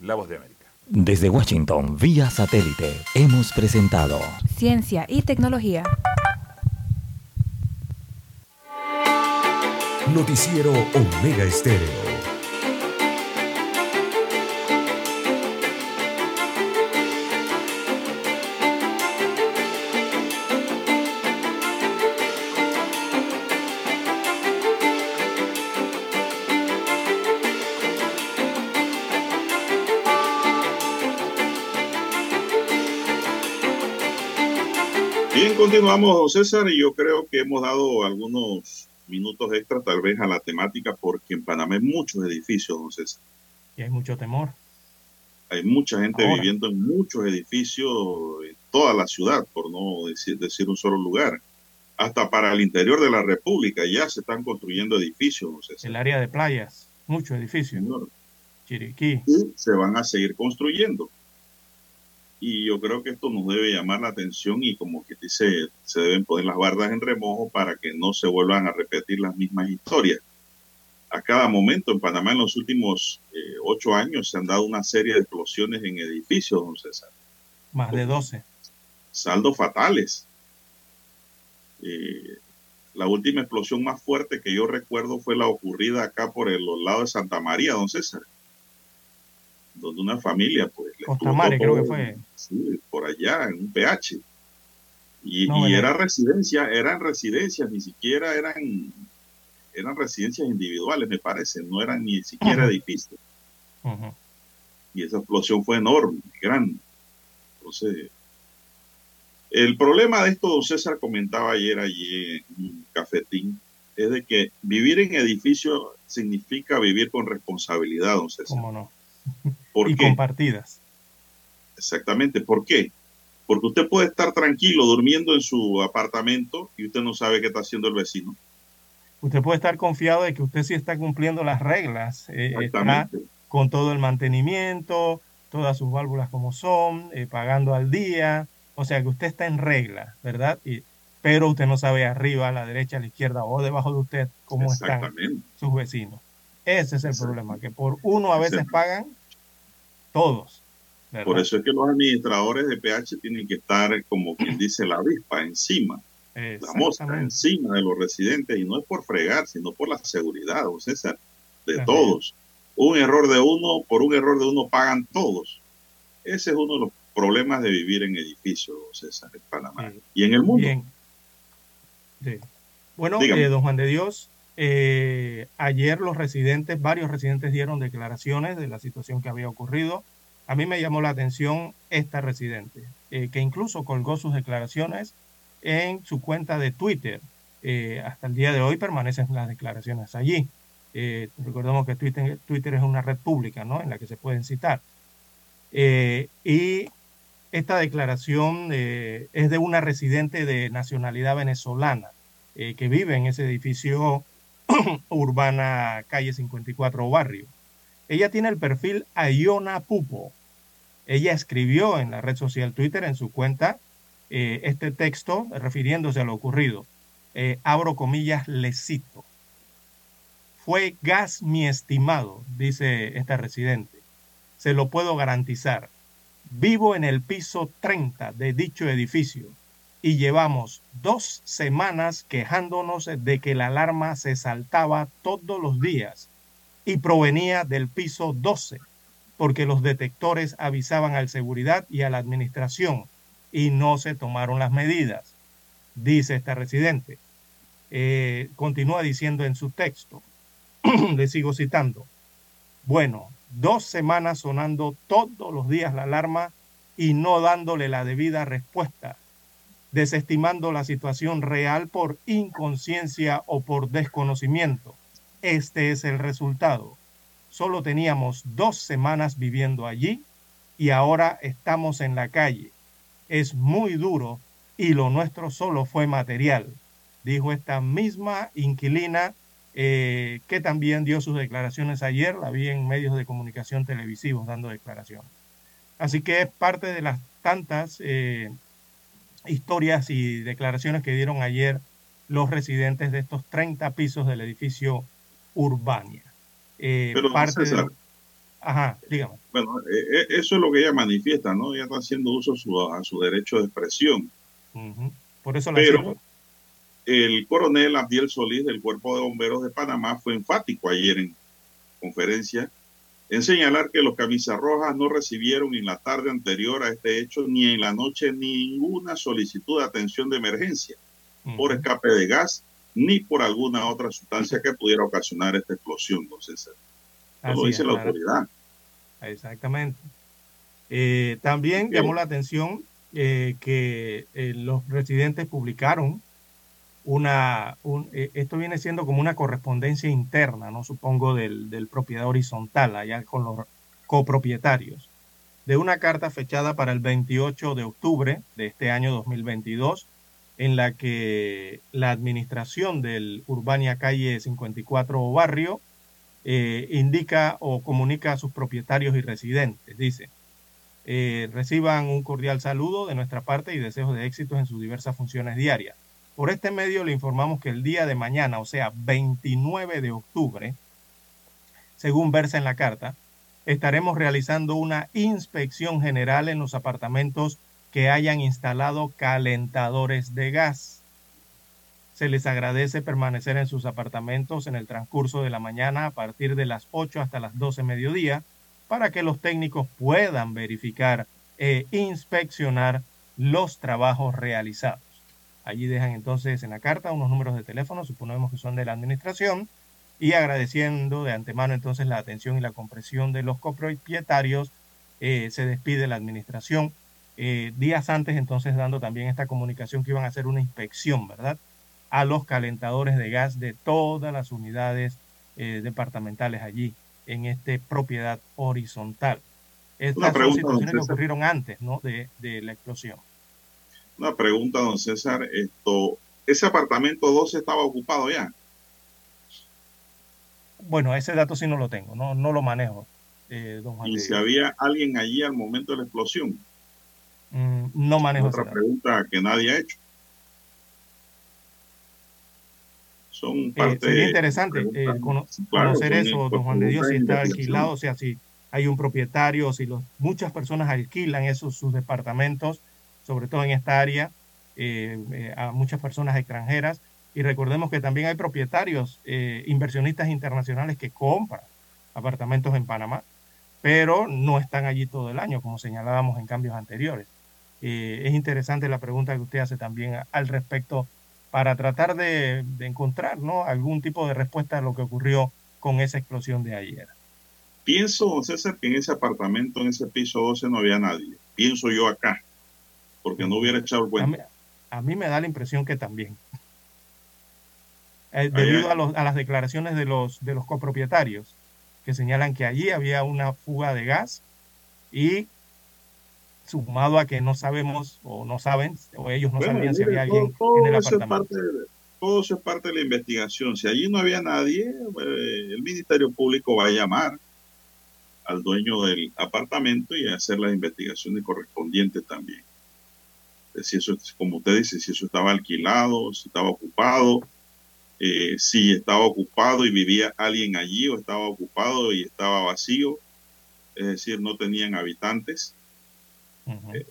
La Voz de América. Desde Washington, vía satélite, hemos presentado Ciencia y Tecnología. Noticiero Omega Estéreo. Continuamos, don César, y yo creo que hemos dado algunos minutos extra tal vez a la temática porque en Panamá hay muchos edificios, don César. Y hay mucho temor. Hay mucha gente viviendo en muchos edificios en toda la ciudad, por no decir, decir un solo lugar. Hasta para el interior de la República ya se están construyendo edificios, don César. El área de playas, muchos edificios. Chiriquí. Y se van a seguir construyendo y yo creo que esto nos debe llamar la atención y como que dice, se deben poner las bardas en remojo para que no se vuelvan a repetir las mismas historias. A cada momento en Panamá en los últimos eh, ocho años se han dado una serie de explosiones en edificios, don César. Más de doce. Saldos fatales. Eh, la última explosión más fuerte que yo recuerdo fue la ocurrida acá por el lado de Santa María, don César donde una familia, pues, le creo que fue. Sí, por allá, en un PH. Y, y era residencia, eran residencias, ni siquiera eran, eran residencias individuales, me parece, no eran ni siquiera edificios. Y esa explosión fue enorme, grande. Entonces, el problema de esto, don César comentaba ayer allí en un cafetín, es de que vivir en edificio significa vivir con responsabilidad, don César. ¿Cómo no? Y compartidas. Exactamente. ¿Por qué? Porque usted puede estar tranquilo durmiendo en su apartamento y usted no sabe qué está haciendo el vecino. Usted puede estar confiado de que usted sí está cumpliendo las reglas, eh, está con todo el mantenimiento, todas sus válvulas como son, eh, pagando al día, o sea que usted está en regla, ¿verdad? Y, pero usted no sabe arriba, a la derecha, a la izquierda o debajo de usted cómo están sus vecinos. Ese es el problema, que por uno a veces pagan todos. Por eso es que los administradores de PH tienen que estar, como quien dice, la avispa encima, la mosca encima de los residentes, y no es por fregar, sino por la seguridad, o César, de todos. Un error de uno, por un error de uno pagan todos. Ese es uno de los problemas de vivir en edificios, César, en Panamá. Y en el mundo. Bueno, eh, don Juan de Dios, eh, ayer los residentes, varios residentes dieron declaraciones de la situación que había ocurrido. A mí me llamó la atención esta residente, eh, que incluso colgó sus declaraciones en su cuenta de Twitter. hasta el día de hoy permanecen las declaraciones allí. recordemos que Twitter, Twitter, es una red pública, ¿no? En la que se pueden citar. y esta declaración eh, es de una residente de nacionalidad venezolana eh, que vive en ese edificio [clears throat] urbana calle 54 barrio. Ella tiene el perfil Ayona Pupo. Ella escribió en la red social Twitter, en su cuenta, eh, este texto refiriéndose a lo ocurrido. abro comillas, le cito. Fue gas mi estimado, dice esta residente. Se lo puedo garantizar. Vivo en el piso 30 de dicho edificio y llevamos dos semanas quejándonos de que la alarma se saltaba todos los días y provenía del piso 12 porque los detectores avisaban al seguridad y a la administración y no se tomaron las medidas, dice esta residente. Eh, continúa diciendo en su texto, [clears throat] le sigo citando, bueno, dos semanas sonando todos los días la alarma y no dándole la debida respuesta, desestimando la situación real por inconsciencia o por desconocimiento. Este es el resultado. Solo teníamos dos semanas viviendo allí y ahora estamos en la calle. Es muy duro y lo nuestro solo fue material, dijo esta misma inquilina eh, que también dio sus declaraciones ayer, la vi en medios de comunicación televisivos dando declaraciones. Así que es parte de las tantas eh, historias y declaraciones que dieron ayer los residentes de estos 30 pisos del edificio Urbania. Eh, Pero, parte de... Ajá, dígame. Bueno, eso es lo que ella manifiesta, ¿no? Ella está haciendo uso a su derecho de expresión. Por eso la Pero, el coronel Abdiel Solís del Cuerpo de Bomberos de Panamá fue enfático ayer en conferencia en señalar que los camisas rojas no recibieron en la tarde anterior a este hecho ni en la noche ninguna solicitud de atención de emergencia por escape de gas ni por alguna otra sustancia que pudiera ocasionar esta explosión, entonces lo dice la autoridad. Exactamente. Eh, también llamó la atención eh, que eh, los residentes publicaron una, eh, esto viene siendo como una correspondencia interna, ¿no? Supongo del, del propiedad horizontal, allá con los copropietarios, de una carta fechada para el 28 de octubre de este año 2022, en la que la administración del Urbania Calle 54 Barrio eh, indica o comunica a sus propietarios y residentes. Dice, eh, reciban un cordial saludo de nuestra parte y deseos de éxitos en sus diversas funciones diarias. Por este medio le informamos que el día de mañana, o sea, 29 de octubre, según versa en la carta, estaremos realizando una inspección general en los apartamentos que hayan instalado calentadores de gas. Se les agradece permanecer en sus apartamentos en el transcurso de la mañana a partir de las 8 hasta las 12 mediodía para que los técnicos puedan verificar e inspeccionar los trabajos realizados. Allí dejan entonces en la carta unos números de teléfono, suponemos que son de la administración, y agradeciendo de antemano entonces la atención y la comprensión de los copropietarios, eh, se despide la administración días antes entonces dando también esta comunicación que iban a hacer una inspección, ¿verdad? A los calentadores de gas de todas las unidades departamentales allí en esta propiedad horizontal. Estas son situaciones que ocurrieron antes ¿no? de, de, la explosión. Una pregunta, don César. Esto, ¿Ese apartamento 12 estaba ocupado ya? Bueno, ese dato sí no lo tengo, no, no lo manejo. Eh, don Juan ¿Y si había alguien allí al momento de la explosión? Mm, no manejo. Otra pregunta que nadie ha hecho. Son eh, sería interesante eh, conocer eso, don Juan de Dios, si está alquilado, o sea, si hay un propietario, si los, muchas personas alquilan esos sus departamentos, sobre todo en esta área, a muchas personas extranjeras y recordemos que también hay propietarios, eh, inversionistas internacionales que compran apartamentos en Panamá, pero no están allí todo el año, como señalábamos en cambios anteriores. Eh, es interesante la pregunta que usted hace también al respecto para tratar de, encontrar ¿no? algún tipo de respuesta a lo que ocurrió con esa explosión de ayer. Pienso, César, que en ese apartamento, en ese piso 12, no había nadie. Pienso yo acá, porque no hubiera echado cuenta. a mí me da la impresión que también. Eh, debido a, las declaraciones de los, de los copropietarios, que señalan que allí había una fuga de gas y sumado a que no sabemos o no saben, o ellos no sabían si había alguien en el apartamento. todo eso es parte de la investigación. Si allí no había nadie, eh, el Ministerio Público va a llamar al dueño del apartamento y a hacer las investigaciones correspondientes también. Si eso, como usted dice, si eso estaba alquilado, si estaba ocupado, eh, si estaba ocupado y vivía alguien allí o estaba ocupado y estaba vacío, es decir, no tenían habitantes. Eh,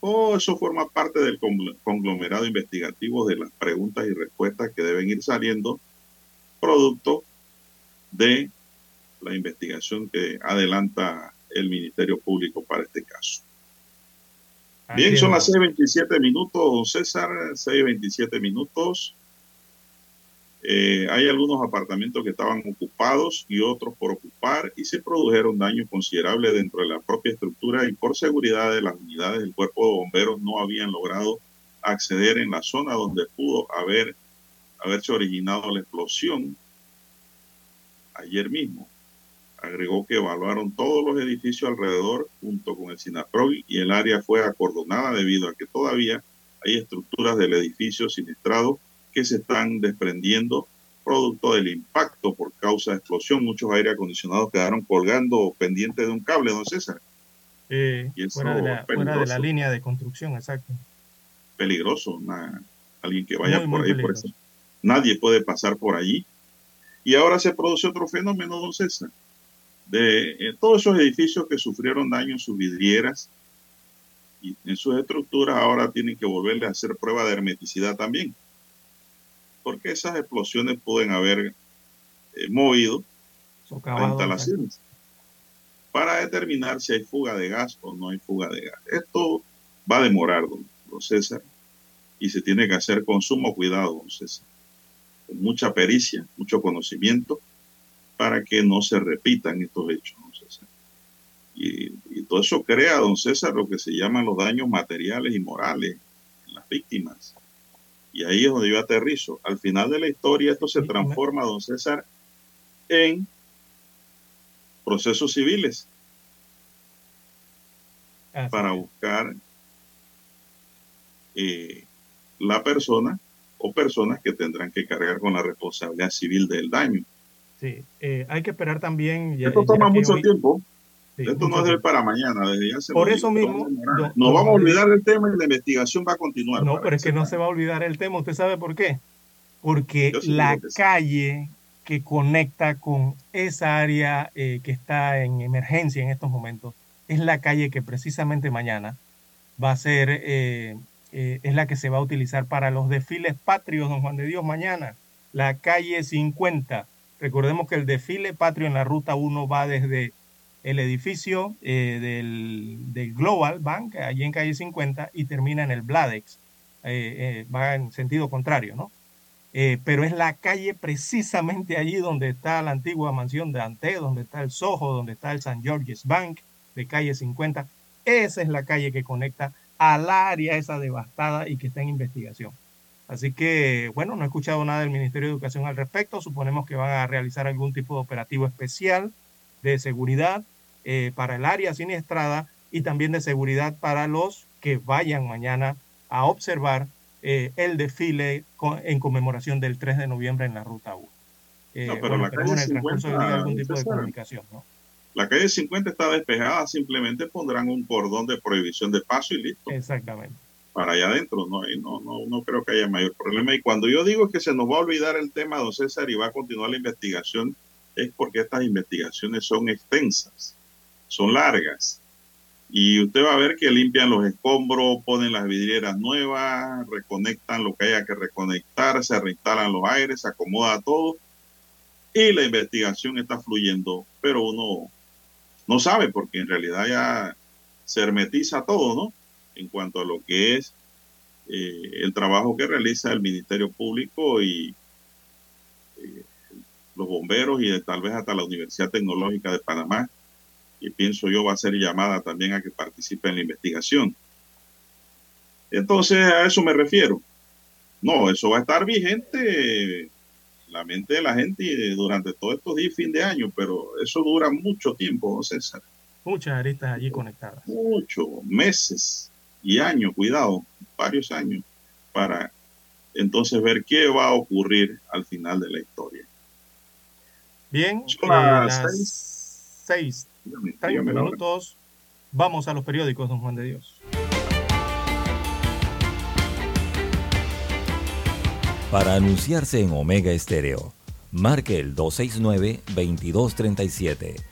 todo eso forma parte del conglomerado investigativo de las preguntas y respuestas que deben ir saliendo producto de la investigación que adelanta el Ministerio Público para este caso. Bien, son las 6.27 minutos, César, 6.27 minutos. Eh, hay algunos apartamentos que estaban ocupados y otros por ocupar y se produjeron daños considerables dentro de la propia estructura y por seguridad de las unidades del cuerpo de bomberos no habían logrado acceder en la zona donde pudo haber haberse originado la explosión ayer mismo. Agregó que evaluaron todos los edificios alrededor junto con el SINAPROG y el área fue acordonada debido a que todavía hay estructuras del edificio siniestrado que se están desprendiendo producto del impacto por causa de explosión. Muchos aire acondicionados quedaron colgando pendientes de un cable, don César. fuera, de la, fuera, de la, línea de construcción, exacto. Peligroso, alguien que vaya por ahí. Por eso. Nadie puede pasar por allí. Y ahora se produce otro fenómeno, don César, de eh, todos esos edificios que sufrieron daño en sus vidrieras y en sus estructuras, ahora tienen que volverle a hacer prueba de hermeticidad también. Porque esas explosiones pueden haber eh, movido las instalaciones. para determinar si hay fuga de gas o no hay fuga de gas. Esto va a demorar, don, César, y se tiene que hacer con sumo cuidado, don César, con mucha pericia, mucho conocimiento, para que no se repitan estos hechos, don César. Y, y todo eso crea, don César, lo que se llaman los daños materiales y morales en las víctimas y ahí es donde yo aterrizo. Al final de la historia esto se transforma, don César, en procesos civiles para buscar eh, la persona o personas que tendrán que cargar con la responsabilidad civil del daño. Sí, eh, hay que esperar también. Esto toma mucho tiempo. Esto no es para mañana, desde Por eso mismo. No, vamos a olvidar el tema y la investigación va a continuar. No, pero es que no se va a olvidar el tema. ¿Usted sabe por qué? Porque la calle que conecta con esa área eh, que está en emergencia en estos momentos es la calle que precisamente mañana va a ser, eh, eh, es la que se va a utilizar para los desfiles patrios, don Juan de Dios, mañana. La calle 50. Recordemos que el desfile patrio en la ruta 1 va desde el edificio eh, del, Global Bank, allí en calle 50, y termina en el Bladex. Eh, eh, va en sentido contrario, ¿no? pero es la calle precisamente allí donde está la antigua mansión de Ante, donde está el Soho, donde está el San George's Bank de calle 50. esa es la calle que conecta al área esa devastada y que está en investigación. Así que, bueno, no he escuchado nada del Ministerio de Educación al respecto. Suponemos que van a realizar algún tipo de operativo especial de seguridad eh, para el área siniestrada y también de seguridad para los que vayan mañana a observar eh, el desfile en conmemoración del 3 de noviembre en la Ruta 1. Eh, no, pero la calle 50, algún tipo de comunicación, ¿no? La calle 50 está despejada, simplemente pondrán un cordón de prohibición de paso y listo. Exactamente. Para allá adentro, no, no, no, no creo que haya mayor problema. Y cuando yo digo que se nos va a olvidar el tema, don César, y va a continuar la investigación, es porque estas investigaciones son extensas, son largas. Y usted va a ver que limpian los escombros, ponen las vidrieras nuevas, reconectan lo que haya que reconectar, se reinstalan los aires, se acomoda todo. Y la investigación está fluyendo, pero uno no sabe porque en realidad ya se hermetiza todo, ¿no? En cuanto a lo que es eh, el trabajo que realiza el Ministerio Público y eh, los bomberos y tal vez hasta la Universidad Tecnológica de Panamá y pienso yo va a ser llamada también a que participe en la investigación. Entonces a eso me refiero. No, eso va a estar vigente en la mente de la gente durante todos estos días fin de año, pero eso dura mucho tiempo, César. Muchas aristas allí conectadas. Muchos meses y años, cuidado, varios años, para entonces ver qué va a ocurrir al final de la historia. Bien, Son las seis 30 minutos. Vamos a los periódicos, don Juan de Dios. Para anunciarse en Omega Estéreo, marque el 269-2237.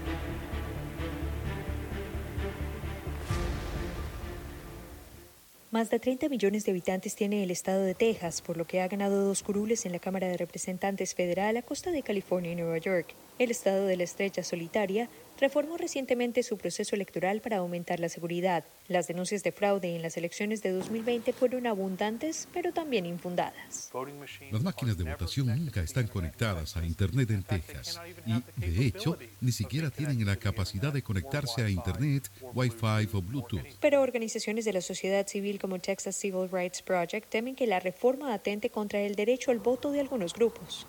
Más de 30 millones de habitantes tiene el estado de Texas, por lo que ha ganado dos curules en la Cámara de Representantes Federal a costa de California y Nueva York. El estado de la estrecha solitaria reformó recientemente su proceso electoral para aumentar la seguridad. Las denuncias de fraude en las elecciones de 2020 fueron abundantes, pero también infundadas. Las máquinas de votación nunca están conectadas a Internet en Texas y, de hecho, ni siquiera tienen la capacidad de conectarse a Internet, Wi-Fi o Bluetooth. Pero organizaciones de la sociedad civil como Texas Civil Rights Project temen que la reforma atente contra el derecho al voto de algunos grupos.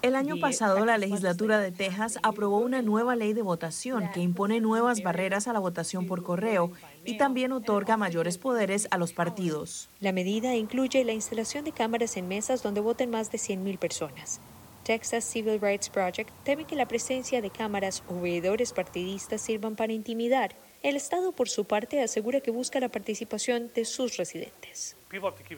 El año pasado, la legislatura de Texas aprobó una nueva ley de votación que impone nuevas barreras a la votación por correo y también otorga mayores poderes a los partidos. La medida incluye la instalación de cámaras en mesas donde voten más de 100.000 personas. Texas Civil Rights Project teme que la presencia de cámaras o veedores partidistas sirvan para intimidar. El Estado, por su parte, asegura que busca la participación de sus residentes.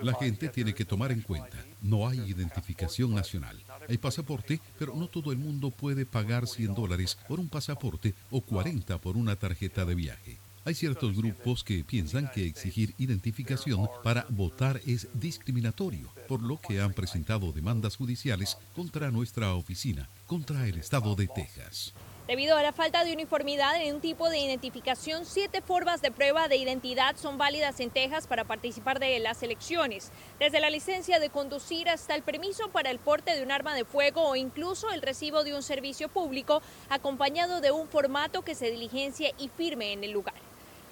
La gente tiene que tomar en cuenta, no hay identificación nacional. Hay pasaporte, pero no todo el mundo puede pagar 100 dólares por un pasaporte o 40 por una tarjeta de viaje. Hay ciertos grupos que piensan que exigir identificación para votar es discriminatorio, por lo que han presentado demandas judiciales contra nuestra oficina, contra el estado de Texas. Debido a la falta de uniformidad en un tipo de identificación, siete formas de prueba de identidad son válidas en Texas para participar de las elecciones, desde la licencia de conducir hasta el permiso para el porte de un arma de fuego o incluso el recibo de un servicio público acompañado de un formato que se diligencia y firme en el lugar.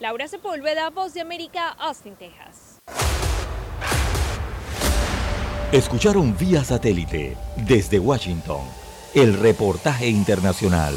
Laura Sepúlveda, Voz de América, Austin, Texas. Escucharon vía satélite desde Washington el reportaje internacional.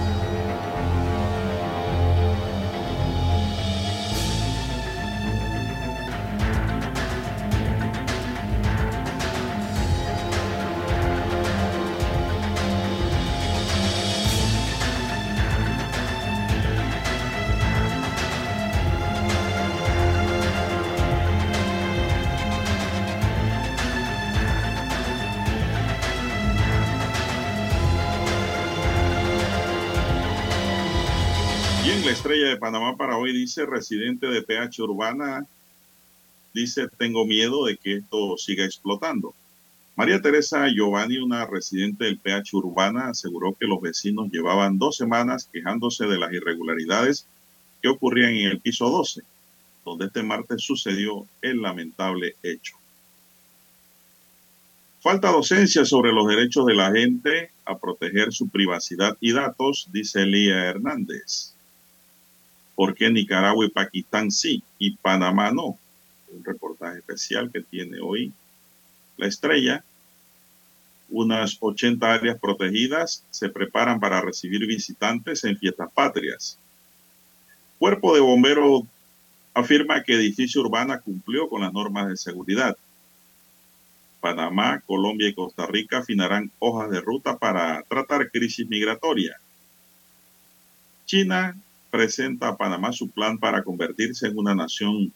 dice, residente de PH Urbana, dice, tengo miedo de que esto siga explotando. María Teresa Giovanni, una residente del PH Urbana, aseguró que los vecinos llevaban dos semanas quejándose de las irregularidades que ocurrían en el piso 12, donde este martes sucedió el lamentable hecho. Falta docencia sobre los derechos de la gente a proteger su privacidad y datos, dice Elía Hernández. ¿Por qué Nicaragua y Pakistán sí y Panamá no? Un reportaje especial que tiene hoy la estrella. Unas 80 áreas protegidas se preparan para recibir visitantes en fiestas patrias. Cuerpo de Bomberos afirma que edificio urbana cumplió con las normas de seguridad. Panamá, Colombia y Costa Rica afinarán hojas de ruta para tratar crisis migratoria. China presenta a Panamá su plan para convertirse en una nación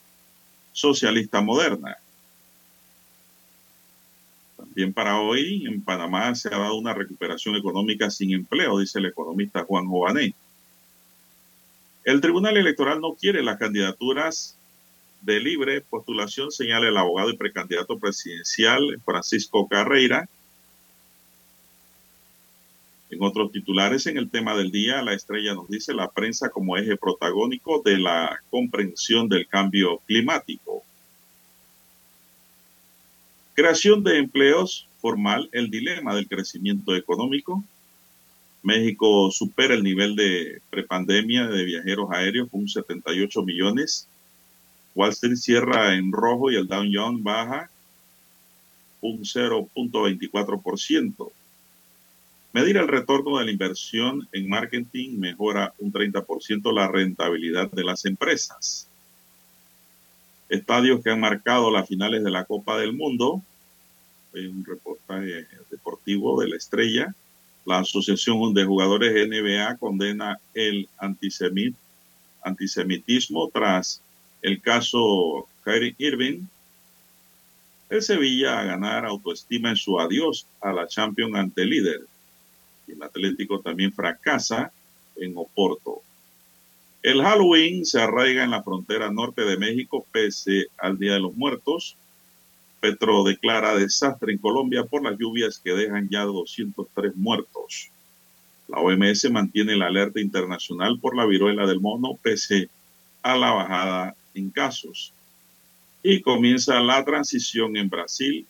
socialista moderna. También para hoy en Panamá se ha dado una recuperación económica sin empleo, dice el economista Juan Jované. El Tribunal Electoral no quiere las candidaturas de libre postulación, señala el abogado y precandidato presidencial Francisco Carreira, en otros titulares, en el tema del día, la estrella nos dice la prensa como eje protagónico de la comprensión del cambio climático. Creación de empleos formal, el dilema del crecimiento económico. México supera el nivel de prepandemia de viajeros aéreos con 78 millones. Wall Street cierra en rojo y el Dow Jones baja un 0.24%. Medir el retorno de la inversión en marketing mejora un 30% la rentabilidad de las empresas. Estadios que han marcado las finales de la Copa del Mundo. Hay un reportaje deportivo de la estrella. La Asociación de Jugadores NBA condena el antisemitismo tras el caso Kyrie Irving. El Sevilla a ganar autoestima en su adiós a la Champions ante líder el Atlético también fracasa en Oporto. El Halloween se arraiga en la frontera norte de México pese al Día de los Muertos. Petro declara desastre en Colombia por las lluvias que dejan ya 203 muertos. La OMS mantiene la alerta internacional por la viruela del mono pese a la bajada en casos. Y comienza la transición en Brasil.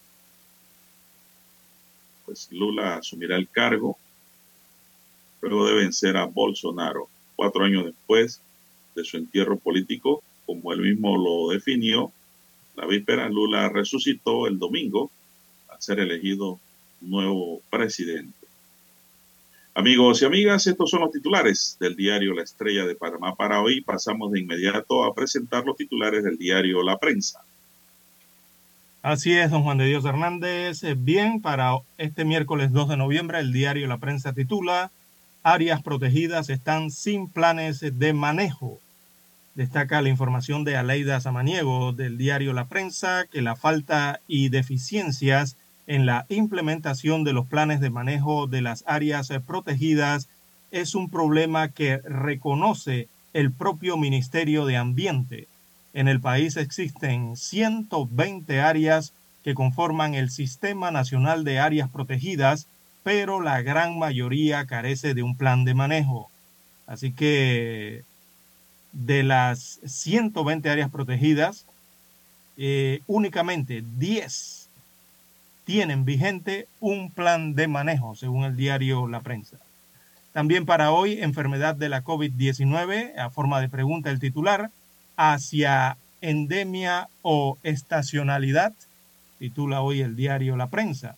Pues Lula asumirá el cargo luego de vencer a Bolsonaro. Cuatro años después de su entierro político, como él mismo lo definió, la víspera Lula resucitó el domingo al ser elegido nuevo presidente. Amigos y amigas, estos son los titulares del diario La Estrella de Panamá para hoy. Pasamos de inmediato a presentar los titulares del diario La Prensa. Así es, don Juan de Dios Hernández. Bien, para este miércoles 2 de noviembre, el diario La Prensa titula áreas protegidas están sin planes de manejo. Destaca la información de Aleida Samaniego del diario La Prensa que la falta y deficiencias en la implementación de los planes de manejo de las áreas protegidas es un problema que reconoce el propio Ministerio de Ambiente. En el país existen 120 áreas que conforman el Sistema Nacional de Áreas Protegidas pero la gran mayoría carece de un plan de manejo. Así que de las 120 áreas protegidas, eh, únicamente 10 tienen vigente un plan de manejo, según el diario La Prensa. También para hoy, enfermedad de la COVID-19, a forma de pregunta el titular, hacia endemia o estacionalidad, titula hoy el diario La Prensa.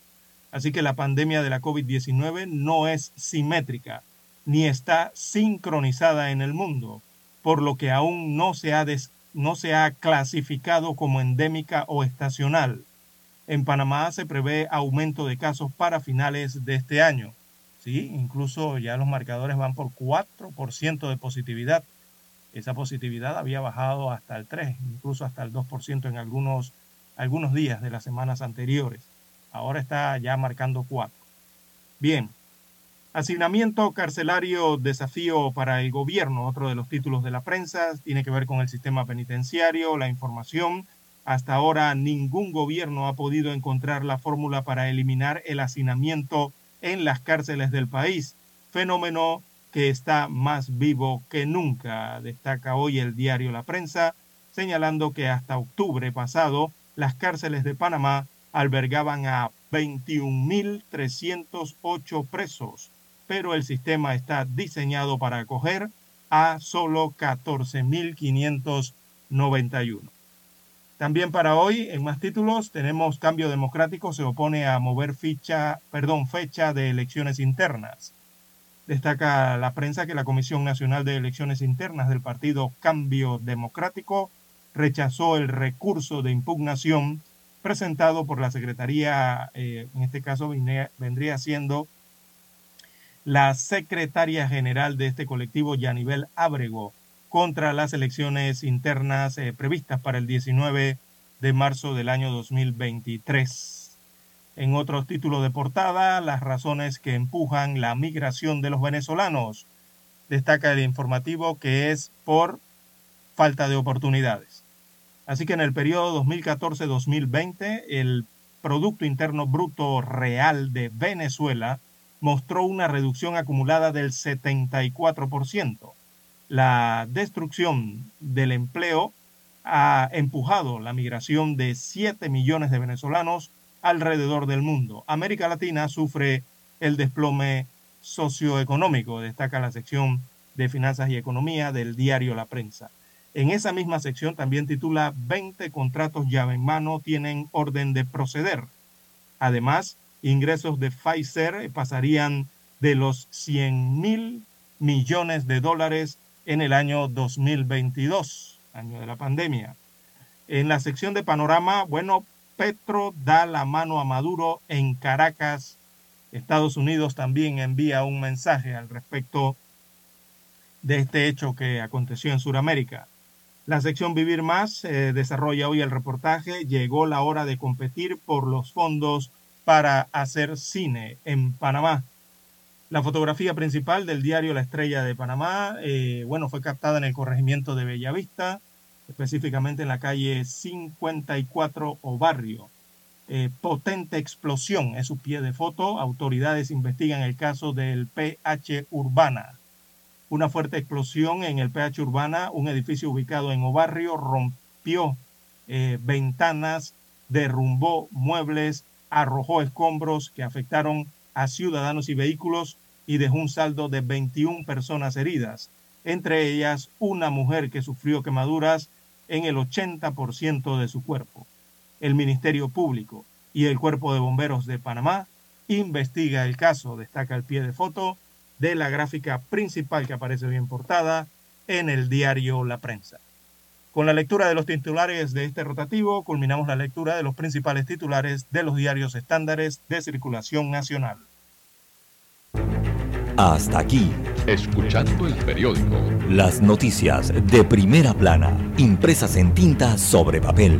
Así que la pandemia de la COVID-19 no es simétrica ni está sincronizada en el mundo, por lo que aún no se ha, no se ha clasificado como endémica o estacional. En Panamá se prevé aumento de casos para finales de este año. Sí, incluso ya los marcadores van por 4% de positividad. Esa positividad había bajado hasta el 3, incluso hasta el 2% en algunos, algunos días de las semanas anteriores. Ahora está ya marcando 4. Bien, Asignamiento carcelario, desafío para el gobierno, otro de los títulos de la prensa, tiene que ver con el sistema penitenciario, la información, hasta ahora ningún gobierno ha podido encontrar la fórmula para eliminar el hacinamiento en las cárceles del país, fenómeno que está más vivo que nunca, destaca hoy el diario La Prensa, señalando que hasta octubre pasado las cárceles de Panamá albergaban a 21.308 presos, pero el sistema está diseñado para acoger a solo 14.591. También para hoy, en más títulos, tenemos Cambio Democrático se opone a mover fecha de elecciones internas. Destaca la prensa que la Comisión Nacional de Elecciones Internas del partido Cambio Democrático rechazó el recurso de impugnación presentado por la Secretaría, eh, en este caso vendría siendo la secretaria general de este colectivo, Yanivel Abrego, contra las elecciones internas eh, previstas para el 19 de marzo del año 2023. En otros títulos de portada, las razones que empujan la migración de los venezolanos. Destaca el informativo que es por falta de oportunidades. Así que en el periodo 2014-2020, el Producto Interno Bruto Real de Venezuela mostró una reducción acumulada del 74% la destrucción del empleo ha empujado la migración de 7 millones de venezolanos alrededor del mundo. América Latina sufre el desplome socioeconómico, destaca la sección de Finanzas y Economía del diario La Prensa. En esa misma sección también titula 20 contratos llave en mano tienen orden de proceder. Además, ingresos de Pfizer pasarían de los 100 mil millones de dólares en el año 2022, año de la pandemia. En la sección de panorama, bueno, Petro da la mano a Maduro en Caracas. Estados Unidos también envía un mensaje al respecto de este hecho que aconteció en Sudamérica. La sección Vivir Más eh, desarrolla hoy el reportaje. Llegó la hora de competir por los fondos para hacer cine en Panamá. La fotografía principal del diario La Estrella de Panamá, eh, bueno, fue captada en el corregimiento de Bellavista, específicamente en la calle 54 o barrio. Eh, potente explosión es su pie de foto. Autoridades investigan el caso del PH Urbana. Una fuerte explosión en el PH Urbana, un edificio ubicado en Obarrio, rompió eh, ventanas, derrumbó muebles, arrojó escombros que afectaron a ciudadanos y vehículos y dejó un saldo de 21 personas heridas, entre ellas una mujer que sufrió quemaduras en el 80% de su cuerpo. El Ministerio Público y el Cuerpo de Bomberos de Panamá investiga el caso, destaca el pie de foto de la gráfica principal que aparece bien portada en el diario La Prensa. Con la lectura de los titulares de este rotativo, culminamos la lectura de los principales titulares de los diarios estándares de circulación nacional. Hasta aquí. Escuchando el periódico. Las noticias de primera plana, impresas en tinta sobre papel.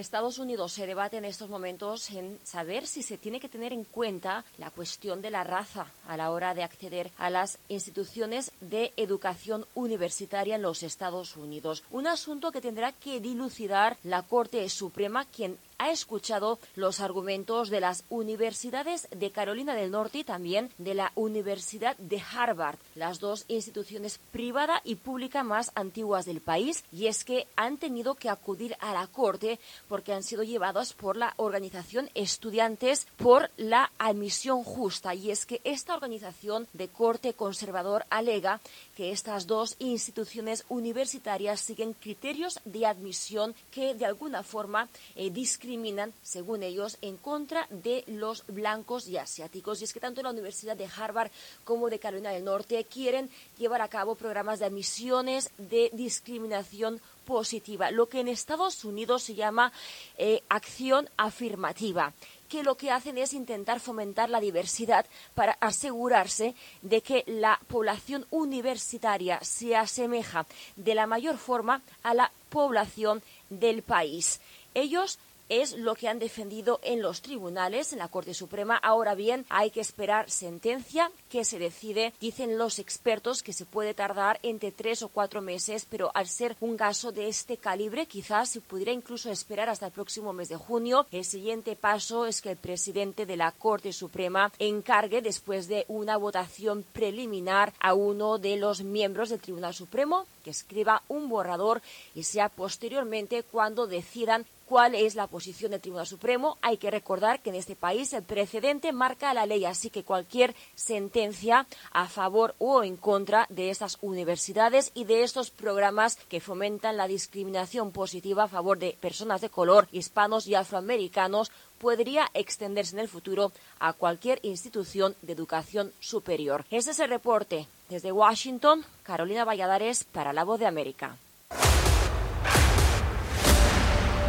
Estados Unidos se debate en estos momentos en saber si se tiene que tener en cuenta la cuestión de la raza a la hora de acceder a las instituciones de educación universitaria en los Estados Unidos. Un asunto que tendrá que dilucidar la Corte Suprema, quien ha escuchado los argumentos de las universidades de Carolina del Norte y también de la Universidad de Harvard, las dos instituciones privada y pública más antiguas del país, y es que han tenido que acudir a la Corte porque han sido llevados por la organización Estudiantes por la admisión justa. Y es que esta organización de corte conservador alega que estas dos instituciones universitarias siguen criterios de admisión que de alguna forma eh, discriminan, según ellos, en contra de los blancos y asiáticos. Y es que tanto la Universidad de Harvard como de Carolina del Norte quieren llevar a cabo programas de admisiones de discriminación positiva, lo que en Estados Unidos se llama eh, acción afirmativa que lo que hacen es intentar fomentar la diversidad para asegurarse de que la población universitaria se asemeja de la mayor forma a la población del país. Ellos es lo que han defendido en los tribunales, en la Corte Suprema. Ahora bien, hay que esperar sentencia que se decide. Dicen los expertos que se puede tardar entre tres o cuatro meses, pero al ser un caso de este calibre, quizás se pudiera incluso esperar hasta el próximo mes de junio. El siguiente paso es que el presidente de la Corte Suprema encargue, después de una votación preliminar, a uno de los miembros del Tribunal Supremo que escriba un borrador y sea posteriormente cuando decidan cuál es la posición del Tribunal Supremo. Hay que recordar que en este país el precedente marca la ley, así que cualquier sentencia a favor o en contra de estas universidades y de estos programas que fomentan la discriminación positiva a favor de personas de color, hispanos y afroamericanos podría extenderse en el futuro a cualquier institución de educación superior. Este es el reporte desde Washington, Carolina Valladares para La Voz de América.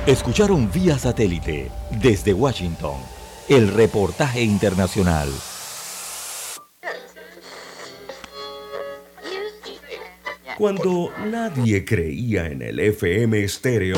Escucharon vía satélite desde Washington el reportaje internacional. Cuando nadie creía en el FM estéreo,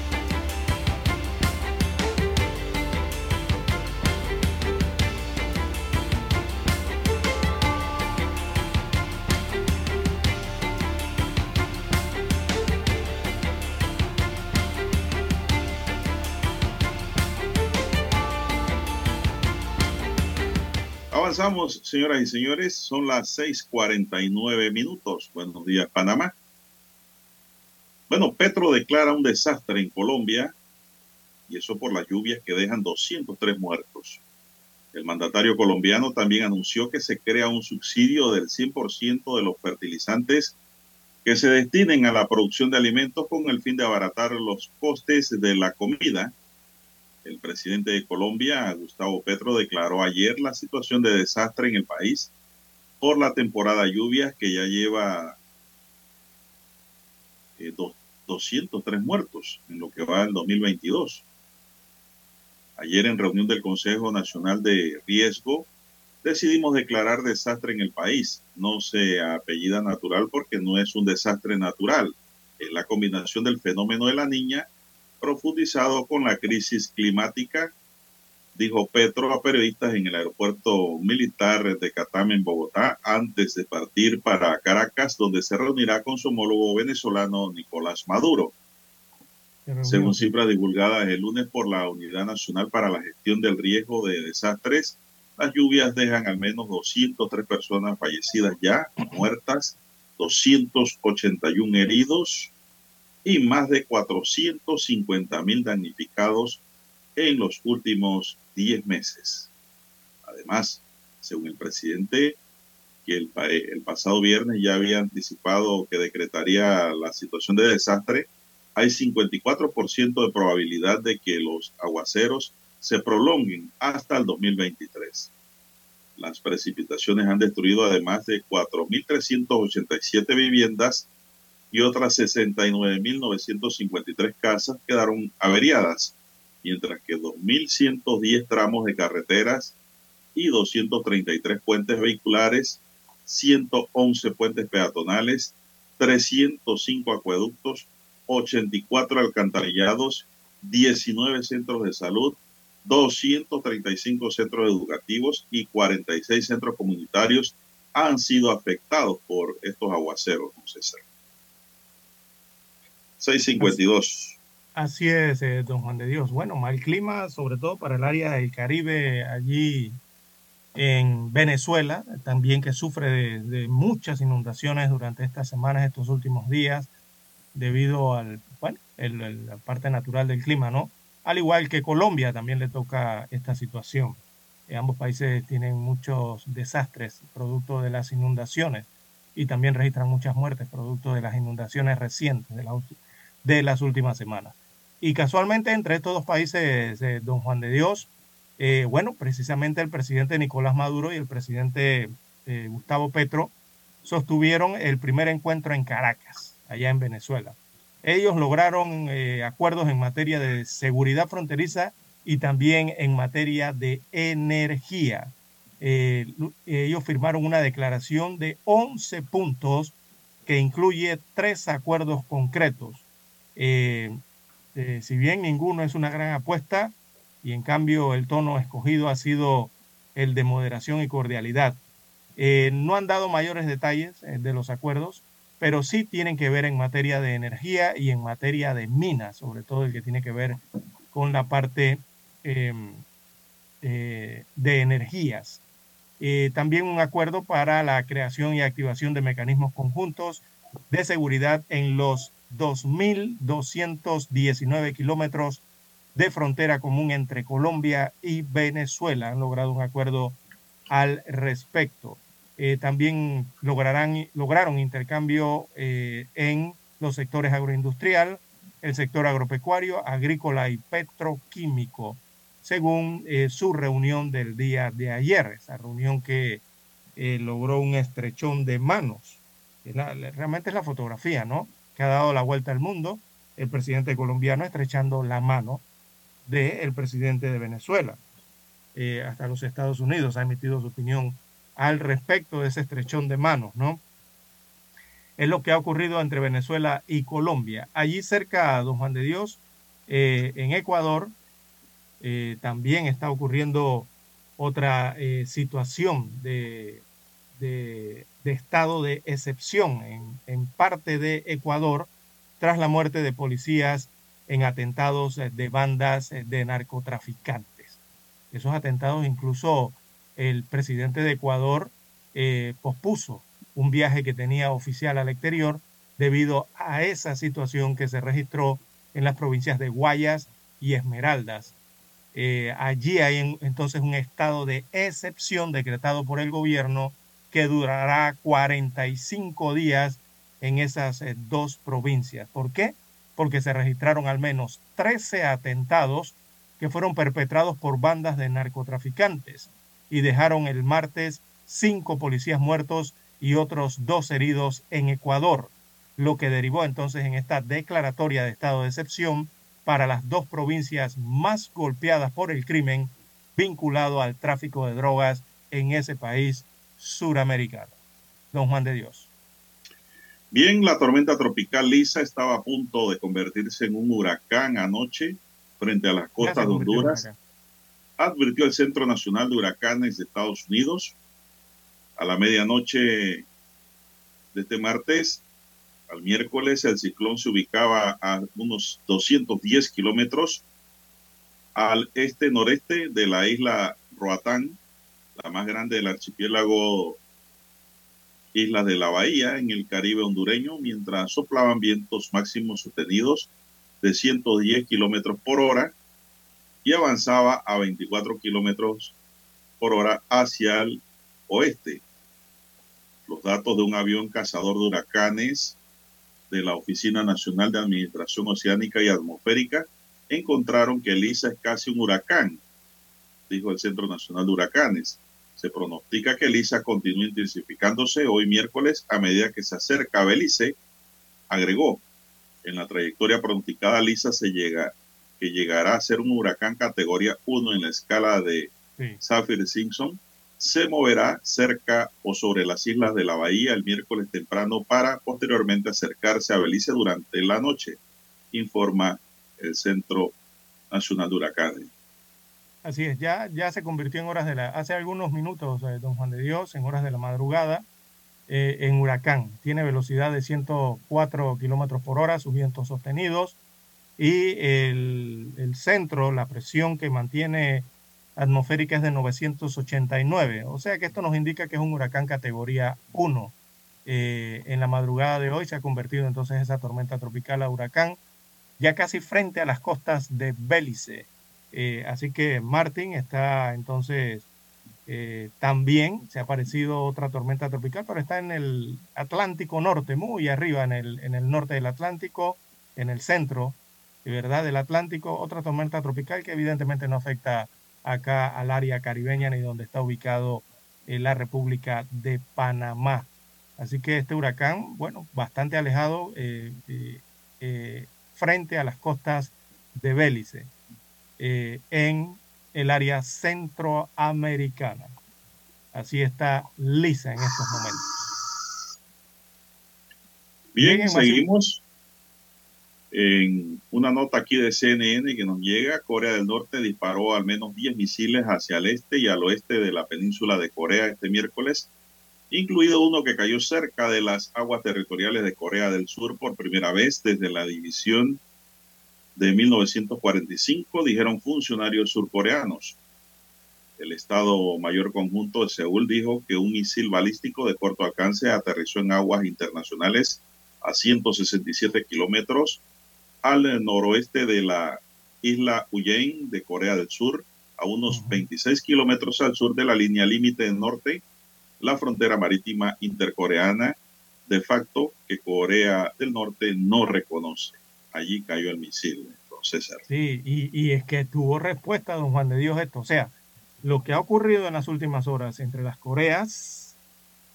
Señoras y señores, son las 6:49 minutos. Buenos días, Panamá. Bueno, Petro declara un desastre en Colombia y eso por las lluvias que dejan 203 muertos. El mandatario colombiano también anunció que se crea un subsidio del 100% de los fertilizantes que se destinen a la producción de alimentos con el fin de abaratar los costes de la comida el presidente de Colombia, Gustavo Petro, declaró ayer la situación de desastre en el país por la temporada lluvias que ya lleva eh, 203 muertos en lo que va del 2022. Ayer en reunión del Consejo Nacional de Riesgo decidimos declarar desastre en el país. No se apellida natural porque no es un desastre natural. Es la combinación del fenómeno de la niña profundizado con la crisis climática, dijo Petro a periodistas en el aeropuerto militar de Catame en Bogotá antes de partir para Caracas, donde se reunirá con su homólogo venezolano Nicolás Maduro. Según cifras divulgadas el lunes por la Unidad Nacional para la Gestión del Riesgo de Desastres, las lluvias dejan al menos 203 personas fallecidas ya, muertas, 281 heridos y más de 450 mil damnificados en los últimos 10 meses. Además, según el presidente, que el, el pasado viernes ya había anticipado que decretaría la situación de desastre, hay 54% de probabilidad de que los aguaceros se prolonguen hasta el 2023. Las precipitaciones han destruido además de 4.387 viviendas y otras 69.953 casas quedaron averiadas, mientras que 2.110 tramos de carreteras y 233 puentes vehiculares, 111 puentes peatonales, 305 acueductos, 84 alcantarillados, 19 centros de salud, 235 centros educativos y 46 centros comunitarios han sido afectados por estos aguaceros. 652. Así es, eh, don Juan de Dios. Bueno, mal clima, sobre todo para el área del Caribe, allí en Venezuela, también que sufre de, muchas inundaciones durante estas semanas, estos últimos días, debido al, bueno, el, la parte natural del clima, ¿no? Al igual que Colombia también le toca esta situación. Eh, ambos países tienen muchos desastres producto de las inundaciones y también registran muchas muertes producto de las inundaciones recientes de, la, de las últimas semanas. Y casualmente entre estos dos países, eh, don Juan de Dios, eh, bueno, precisamente el presidente Nicolás Maduro y el presidente eh, Gustavo Petro sostuvieron el primer encuentro en Caracas, allá en Venezuela. Ellos lograron acuerdos en materia de seguridad fronteriza y también en materia de energía. Ellos firmaron una declaración de 11 puntos que incluye tres acuerdos concretos. Eh, eh, si bien ninguno es una gran apuesta, y en cambio el tono escogido ha sido el de moderación y cordialidad. Eh, no han dado mayores detalles de los acuerdos, pero sí tienen que ver en materia de energía y en materia de minas, sobre todo el que tiene que ver con la parte em, de energías. También un acuerdo para la creación y activación de mecanismos conjuntos de seguridad en los 2.219 kilómetros de frontera común entre Colombia y Venezuela. Han logrado un acuerdo al respecto. Eh, también lograrán, lograron intercambio eh, en los sectores agroindustrial, el sector agropecuario, agrícola y petroquímico, según eh, su reunión del día de ayer, esa reunión que logró un estrechón de manos. Realmente es la fotografía, ¿no? Ha dado la vuelta al mundo, el presidente colombiano estrechando la mano del presidente de Venezuela. Eh, hasta los Estados Unidos ha emitido su opinión al respecto de ese estrechón de manos, ¿no? Es lo que ha ocurrido entre Venezuela y Colombia. Allí cerca, don Juan de Dios, eh, en Ecuador, eh, también está ocurriendo otra situación de, de, estado de excepción en, en, parte de Ecuador tras la muerte de policías en atentados de bandas de narcotraficantes. Esos atentados incluso el presidente de Ecuador eh, pospuso un viaje que tenía oficial al exterior debido a esa situación que se registró en las provincias de Guayas y Esmeraldas. Eh, allí hay en, entonces un estado de excepción decretado por el gobierno que durará 45 días en esas eh, dos provincias. ¿Por qué? Porque se registraron al menos 13 atentados que fueron perpetrados por bandas de narcotraficantes y dejaron el martes cinco policías muertos y otros dos heridos en Ecuador, lo que derivó entonces en esta declaratoria de estado de excepción para las dos provincias más golpeadas por el crimen vinculado al tráfico de drogas en ese país suramericano. Don Juan de Dios. Bien, la tormenta tropical Lisa estaba a punto de convertirse en un huracán anoche frente a las costas de Honduras. Advirtió el Centro Nacional de Huracanes de Estados Unidos a la medianoche de este martes al miércoles el ciclón se ubicaba a unos 210 kilómetros al este-noreste de la isla Roatán, la más grande del archipiélago Islas de la Bahía en el Caribe hondureño, mientras soplaban vientos máximos sostenidos de 110 kilómetros por hora y avanzaba a 24 kilómetros por hora hacia el oeste. Los datos de un avión cazador de huracanes de la Oficina Nacional de Administración Oceánica y Atmosférica encontraron que Lisa es casi un huracán, dijo el Centro Nacional de Huracanes. Se pronostica que Lisa continúe intensificándose hoy miércoles a medida que se acerca a Belice, agregó. En la trayectoria pronosticada, Lisa se llega, que llegará a ser un huracán categoría 1 en la escala de Saffir Simpson se moverá cerca o sobre las islas de la bahía el miércoles temprano para posteriormente acercarse a Belice durante la noche, informa el Centro Nacional de Huracanes. Así es, ya, ya se convirtió en horas de la, hace algunos minutos, eh, don Juan de Dios, en horas de la madrugada, eh, en huracán. Tiene velocidad de 104 kilómetros por hora, sus vientos sostenidos, y el, el centro, la presión que mantiene atmosférica es de 989. O sea que esto nos indica que es un huracán categoría 1. Eh, en la madrugada de hoy se ha convertido entonces esa tormenta tropical a huracán, ya casi frente a las costas de Bélice. Eh, así que Martín está entonces eh, también, se ha aparecido otra tormenta tropical, pero está en el Atlántico Norte, muy arriba en el, en el norte del Atlántico, en el centro, verdad, del Atlántico, otra tormenta tropical que evidentemente no afecta acá al área caribeña ni donde está ubicado eh, la República de Panamá. Así que este huracán, bueno, bastante alejado frente a las costas de Bélice, en el área centroamericana. Así está lisa en estos momentos. Bien, seguimos. En una nota aquí de CNN que nos llega, Corea del Norte disparó al menos 10 misiles hacia el este y al oeste de la península de Corea este miércoles, incluido uno que cayó cerca de las aguas territoriales de Corea del Sur por primera vez desde la división de 1945, dijeron funcionarios surcoreanos. El Estado Mayor Conjunto de Seúl dijo que un misil balístico de corto alcance aterrizó en aguas internacionales a 167 kilómetros al noroeste de la isla Uyen de Corea del Sur, a unos 26 kilómetros al sur de la línea límite norte, la frontera marítima intercoreana, de facto que Corea del Norte no reconoce. Allí cayó el misil, César. Sí, y, y es que tuvo respuesta, don Juan de Dios, esto. O sea, lo que ha ocurrido en las últimas horas entre las Coreas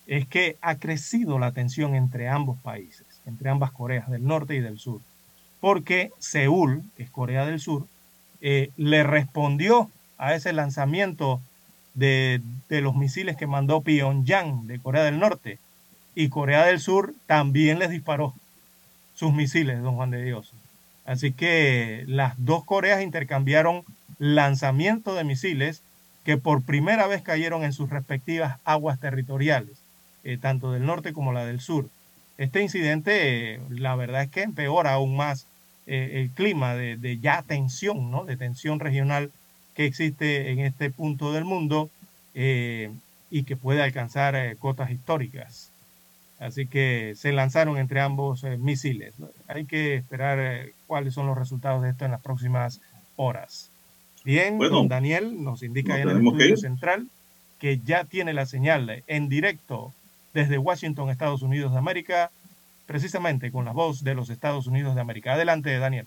es que ha crecido la tensión entre ambos países, entre ambas Coreas, del norte y del sur porque Seúl, que es Corea del Sur, eh, le respondió a ese lanzamiento de, los misiles que mandó Pyongyang de Corea del Norte. Y Corea del Sur también les disparó sus misiles, don Juan de Dios. Así que las dos Coreas intercambiaron lanzamientos de misiles que por primera vez cayeron en sus respectivas aguas territoriales, eh, tanto del norte como la del sur. Este incidente, la verdad es que empeora aún más eh, el clima de, ya tensión, ¿no? de tensión regional que existe en este punto del mundo eh, y que puede alcanzar eh, cotas históricas. Así que se lanzaron entre ambos misiles. Hay que esperar cuáles son los resultados de esto en las próximas horas. Bien, don Daniel nos indica en el estudio central que ya tiene la señal en directo desde Washington, Estados Unidos de América, precisamente con la voz de los Estados Unidos de América. Adelante, Daniel.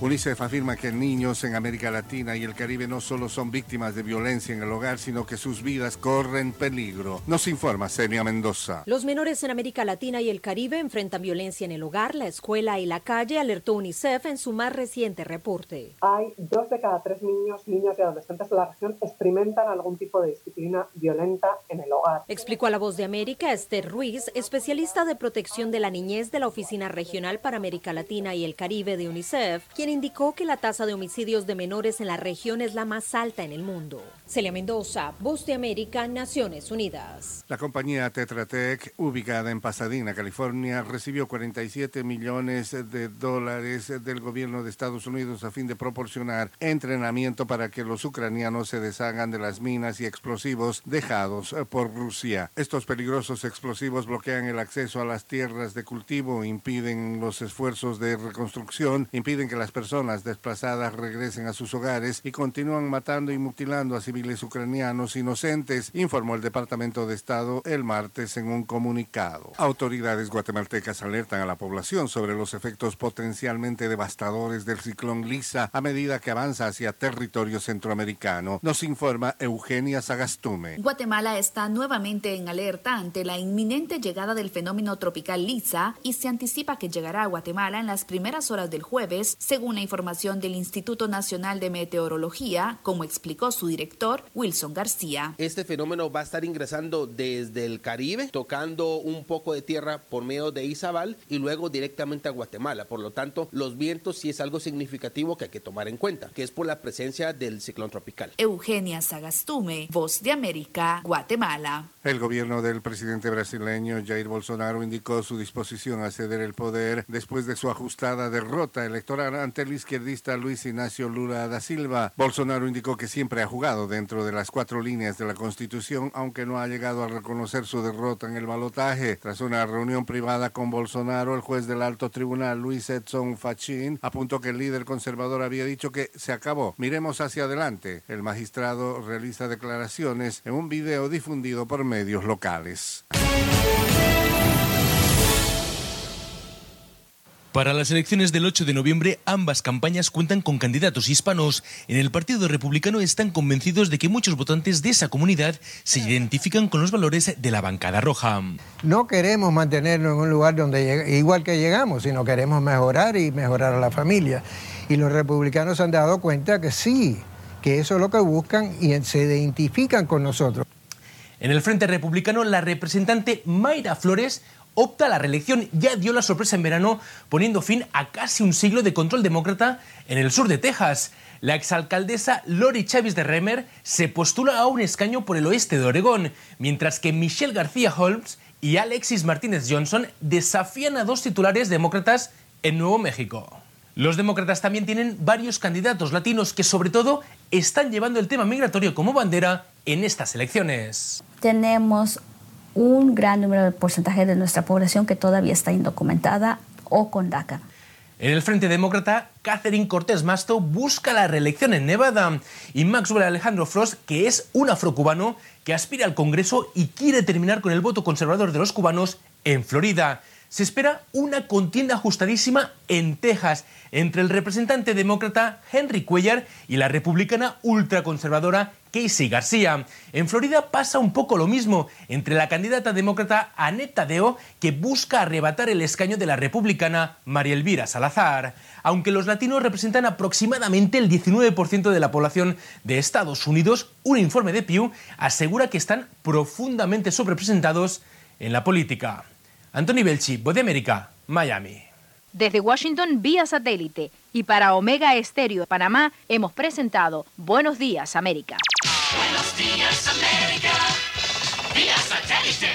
UNICEF afirma que niños en América Latina y el Caribe no solo son víctimas de violencia en el hogar, sino que sus vidas corren peligro. Nos informa Senia Mendoza. Los menores en América Latina y el Caribe enfrentan violencia en el hogar, la escuela y la calle, alertó UNICEF en su más reciente reporte. Hay dos de cada tres niños, niñas y adolescentes de la región experimentan algún tipo de disciplina violenta en el hogar. Explicó a La Voz de América Esther Ruiz, especialista de protección de la niñez de la Oficina Regional para América Latina y el Caribe de UNICEF, quien indicó que la tasa de homicidios de menores en la región es la más alta en el mundo. Celia Mendoza, Voz de América, Naciones Unidas. La compañía Tetra Tech, ubicada en Pasadena, California, recibió 47 millones de dólares del gobierno de Estados Unidos a fin de proporcionar entrenamiento para que los ucranianos se deshagan de las minas y explosivos dejados por Rusia. Estos peligrosos explosivos bloquean el acceso a las tierras de cultivo, impiden los esfuerzos de reconstrucción, impiden que las personas desplazadas regresen a sus hogares y continúan matando y mutilando a civiles ucranianos inocentes, informó el Departamento de Estado el martes en un comunicado. Autoridades guatemaltecas alertan a la población sobre los efectos potencialmente devastadores del ciclón Lisa a medida que avanza hacia territorio centroamericano. Nos informa Eugenia Sagastume. Guatemala está nuevamente en alerta ante la inminente llegada del fenómeno tropical Lisa y se anticipa que llegará a Guatemala en las primeras horas del jueves, según la información del Instituto Nacional de Meteorología, como explicó su director, Wilson García. Este fenómeno va a estar ingresando desde el Caribe, tocando un poco de tierra por medio de Izabal y luego directamente a Guatemala. Por lo tanto, los vientos sí es algo significativo que hay que tomar en cuenta, que es por la presencia del ciclón tropical. Eugenia Sagastume, Voz de América, Guatemala. El gobierno del presidente brasileño Jair Bolsonaro indicó su disposición a ceder el poder después de su ajustada derrota electoral ante el izquierdista Luis Ignacio Lula da Silva. Bolsonaro indicó que siempre ha jugado dentro de las cuatro líneas de la Constitución, aunque no ha llegado a reconocer su derrota en el balotaje. Tras una reunión privada con Bolsonaro, el juez del alto tribunal Luis Edson Fachin apuntó que el líder conservador había dicho que se acabó. Miremos hacia adelante. El magistrado realiza declaraciones en un video difundido por medios locales. Para las elecciones del 8 de noviembre, ambas campañas cuentan con candidatos hispanos. En el Partido Republicano están convencidos de que muchos votantes de esa comunidad se identifican con los valores de la bancada roja. No queremos mantenernos en un lugar donde igual que llegamos, sino queremos mejorar y mejorar a la familia. Y los republicanos han dado cuenta que sí, que eso es lo que buscan y se identifican con nosotros. En el Frente Republicano, la representante Mayra Flores opta a la reelección. Ya dio la sorpresa en verano, poniendo fin a casi un siglo de control demócrata en el sur de Texas. La exalcaldesa Lori Chávez de Remer se postula a un escaño por el oeste de Oregón, mientras que Michelle García Holmes y Alexis Martínez Johnson desafían a dos titulares demócratas en Nuevo México. Los demócratas también tienen varios candidatos latinos que sobre todo están llevando el tema migratorio como bandera en estas elecciones. Tenemos un gran número de porcentaje de nuestra población que todavía está indocumentada o con DACA. En el Frente Demócrata, Catherine Cortés Masto busca la reelección en Nevada y Maxwell Alejandro Frost, que es un afrocubano que aspira al Congreso y quiere terminar con el voto conservador de los cubanos en Florida. Se espera una contienda ajustadísima en Texas entre el representante demócrata Henry Cuellar y la republicana ultraconservadora Casey García. En Florida pasa un poco lo mismo entre la candidata demócrata Annette Tadeo, que busca arrebatar el escaño de la republicana María Elvira Salazar. Aunque los latinos representan aproximadamente el 19% de la población de Estados Unidos, un informe de Pew asegura que están profundamente sobrerepresentados en la política. Anthony Belchi, Voz de América, Miami. Desde Washington vía satélite y para Omega Estéreo de Panamá hemos presentado Buenos Días América. Buenos días América, vía satélite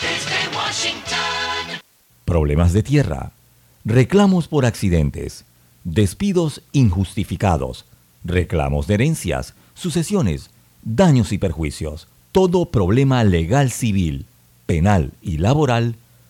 desde Washington. Problemas de tierra, reclamos por accidentes, despidos injustificados, reclamos de herencias, sucesiones, daños y perjuicios. Todo problema legal civil, penal y laboral,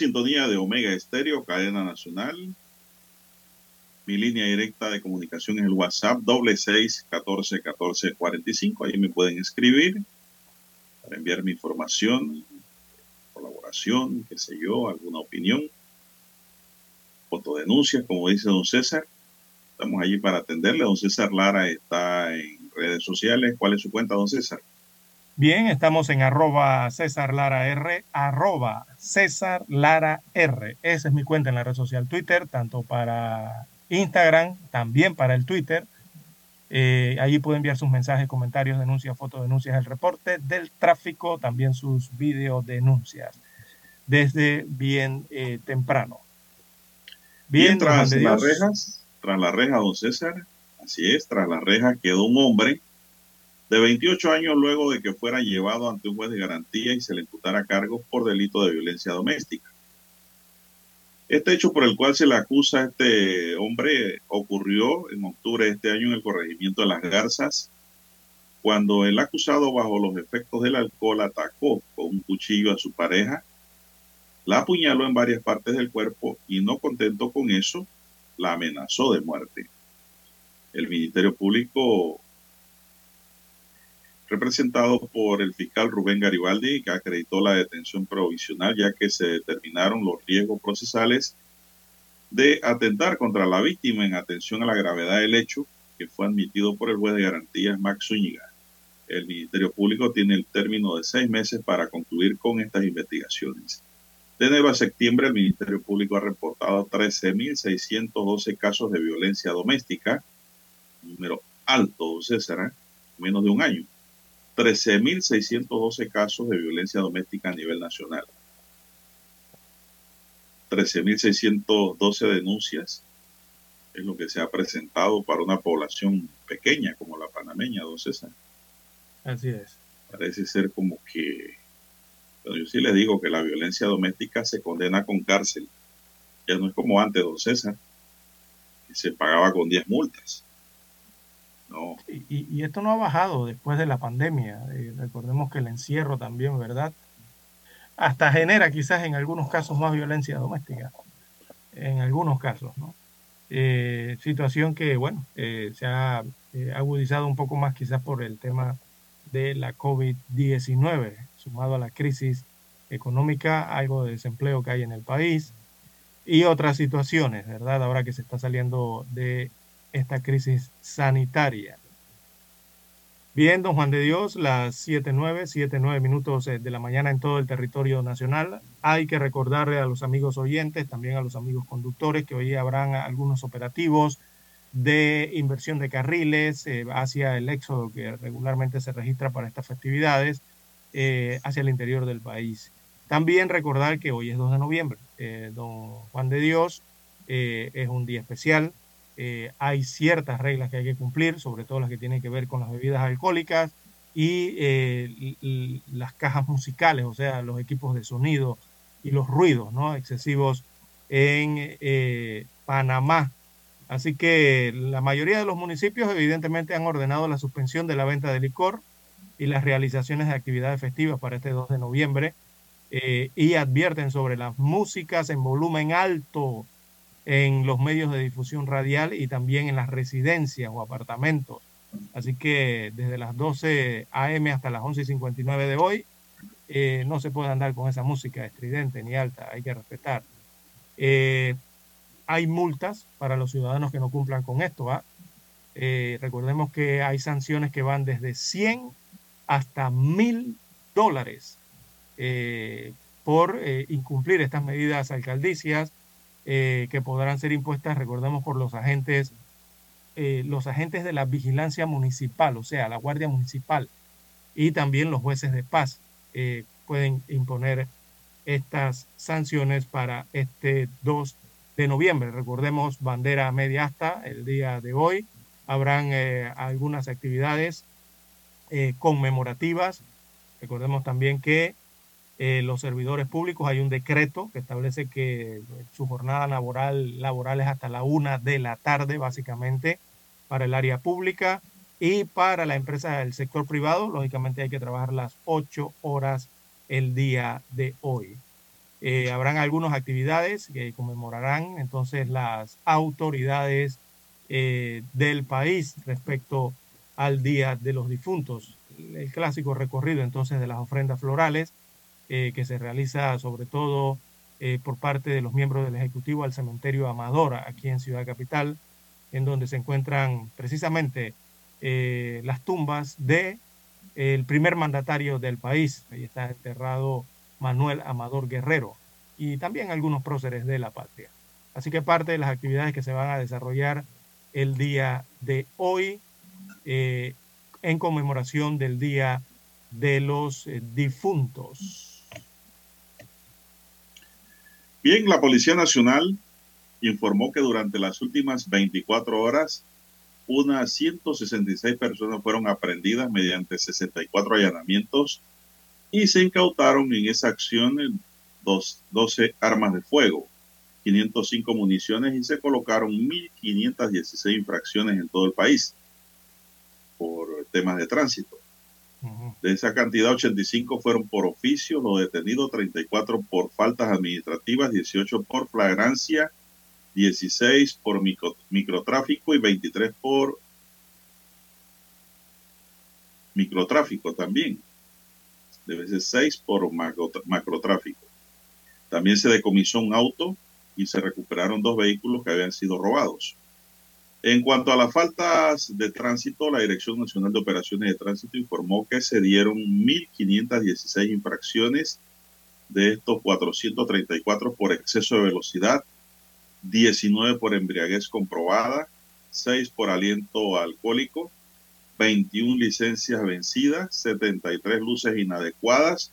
Sintonía de Omega Estéreo, cadena nacional. Mi línea directa de comunicación es el WhatsApp doble seis catorce catorce cuarenta y cinco. Ahí me pueden escribir para enviar mi información, colaboración, qué sé yo, alguna opinión, fotodenuncias, como dice don César. Estamos allí para atenderle. Don César Lara está en redes sociales. ¿Cuál es su cuenta, don César? Bien, estamos en arroba César Lara R, arroba César Lara R. Esa es mi cuenta en la red social Twitter, tanto para Instagram, también para el Twitter. Eh, allí puede enviar sus mensajes, comentarios, denuncias, fotodenuncias, el reporte del tráfico, también sus videodenuncias, desde bien eh, temprano. Bien, tras las rejas, tras la reja, don César, así es, tras la reja quedó un hombre de 28 años luego de que fuera llevado ante un juez de garantía y se le imputara cargos por delito de violencia doméstica. Este hecho por el cual se le acusa a este hombre ocurrió en octubre de este año en el corregimiento de Las Garzas, cuando el acusado bajo los efectos del alcohol atacó con un cuchillo a su pareja, la apuñaló en varias partes del cuerpo y no contento con eso, la amenazó de muerte. El Ministerio Público representado por el fiscal Rubén Garibaldi, que acreditó la detención provisional, ya que se determinaron los riesgos procesales de atentar contra la víctima en atención a la gravedad del hecho, que fue admitido por el juez de garantías Max Zúñiga. El Ministerio Público tiene el término de seis meses para concluir con estas investigaciones. De enero a septiembre, el Ministerio Público ha reportado 13.612 casos de violencia doméstica, número alto, César, menos de un año. 13.612 casos de violencia doméstica a nivel nacional. 13.612 denuncias es lo que se ha presentado para una población pequeña como la panameña, don César. Así es. Parece ser como que, pero yo sí le digo que la violencia doméstica se condena con cárcel. Ya no es como antes, don César, que se pagaba con 10 multas. No, Y, esto no ha bajado después de la pandemia. Eh, recordemos que el encierro también, ¿verdad? Hasta genera quizás en algunos casos más violencia doméstica. En algunos casos, ¿no? Eh, situación que, bueno, eh, se ha eh, agudizado un poco más quizás por el tema de la COVID-19, sumado a la crisis económica, algo de desempleo que hay en el país y otras situaciones, ¿verdad? Ahora que se está saliendo de esta crisis sanitaria. Bien, don Juan de Dios, las 7.9, 7.9 minutos eh, de la mañana en todo el territorio nacional. Hay que recordarle a los amigos oyentes, también a los amigos conductores, que hoy habrán algunos operativos de inversión de carriles eh, hacia el éxodo que regularmente se registra para estas festividades eh, hacia el interior del país. También recordar que hoy es 2 de noviembre. Don Juan de Dios es un día especial. Eh, hay ciertas reglas que hay que cumplir, sobre todo las que tienen que ver con las bebidas alcohólicas y eh, las cajas musicales, o sea, los equipos de sonido y los ruidos ¿no? excesivos en eh, Panamá. Así que la mayoría de los municipios evidentemente han ordenado la suspensión de la venta de licor y las realizaciones de actividades festivas para este 2 de noviembre y advierten sobre las músicas en volumen alto en los medios de difusión radial y también en las residencias o apartamentos. Así que desde las 12 a.m. hasta las 11.59 de hoy eh, no se puede andar con esa música estridente ni alta, hay que respetar. Eh, hay multas para los ciudadanos que no cumplan con esto. ¿ah? Eh, recordemos que hay sanciones que van desde 100 hasta 1000 dólares por incumplir estas medidas alcaldicias eh, que podrán ser impuestas, recordemos, por los agentes, eh, los agentes de la vigilancia municipal, o sea, la Guardia Municipal y también los jueces de paz eh, pueden imponer estas sanciones para este 2 de noviembre. Recordemos, bandera media hasta el día de hoy. Habrán algunas actividades conmemorativas. Recordemos también que eh, los servidores públicos hay un decreto que establece que su jornada laboral, laboral es hasta la una de la tarde, básicamente, para el área pública y para la empresa del sector privado, lógicamente hay que trabajar las ocho horas el día de hoy. Eh, habrán algunas actividades que conmemorarán entonces las autoridades eh, del país respecto al Día de los Difuntos. El clásico recorrido entonces de las ofrendas florales eh, que se realiza sobre todo eh, por parte de los miembros del Ejecutivo al cementerio Amadora aquí en Ciudad Capital, en donde se encuentran precisamente eh, las tumbas de el primer mandatario del país. Ahí está enterrado Manuel Amador Guerrero y también algunos próceres de la patria. Así que parte de las actividades que se van a desarrollar el día de hoy en conmemoración del Día de los Difuntos. Bien, la Policía Nacional informó que durante las últimas 24 horas, unas 166 personas fueron aprendidas mediante 64 allanamientos y se incautaron en esa acción dos, 12 armas de fuego, 505 municiones y se colocaron 1.516 infracciones en todo el país por temas de tránsito. De esa cantidad, 85 fueron por oficio, los detenidos 34 por faltas administrativas, 18 por flagrancia, 16 por micro, microtráfico y 23 por microtráfico también. Debe ser 6 por macro, macrotráfico. También se decomisó un auto y se recuperaron dos vehículos que habían sido robados. En cuanto a las faltas de tránsito, la Dirección Nacional de Operaciones de Tránsito informó que se dieron 1.516 infracciones, de estos 434 por exceso de velocidad, 19 por embriaguez comprobada, 6 por aliento alcohólico, 21 licencias vencidas, 73 luces inadecuadas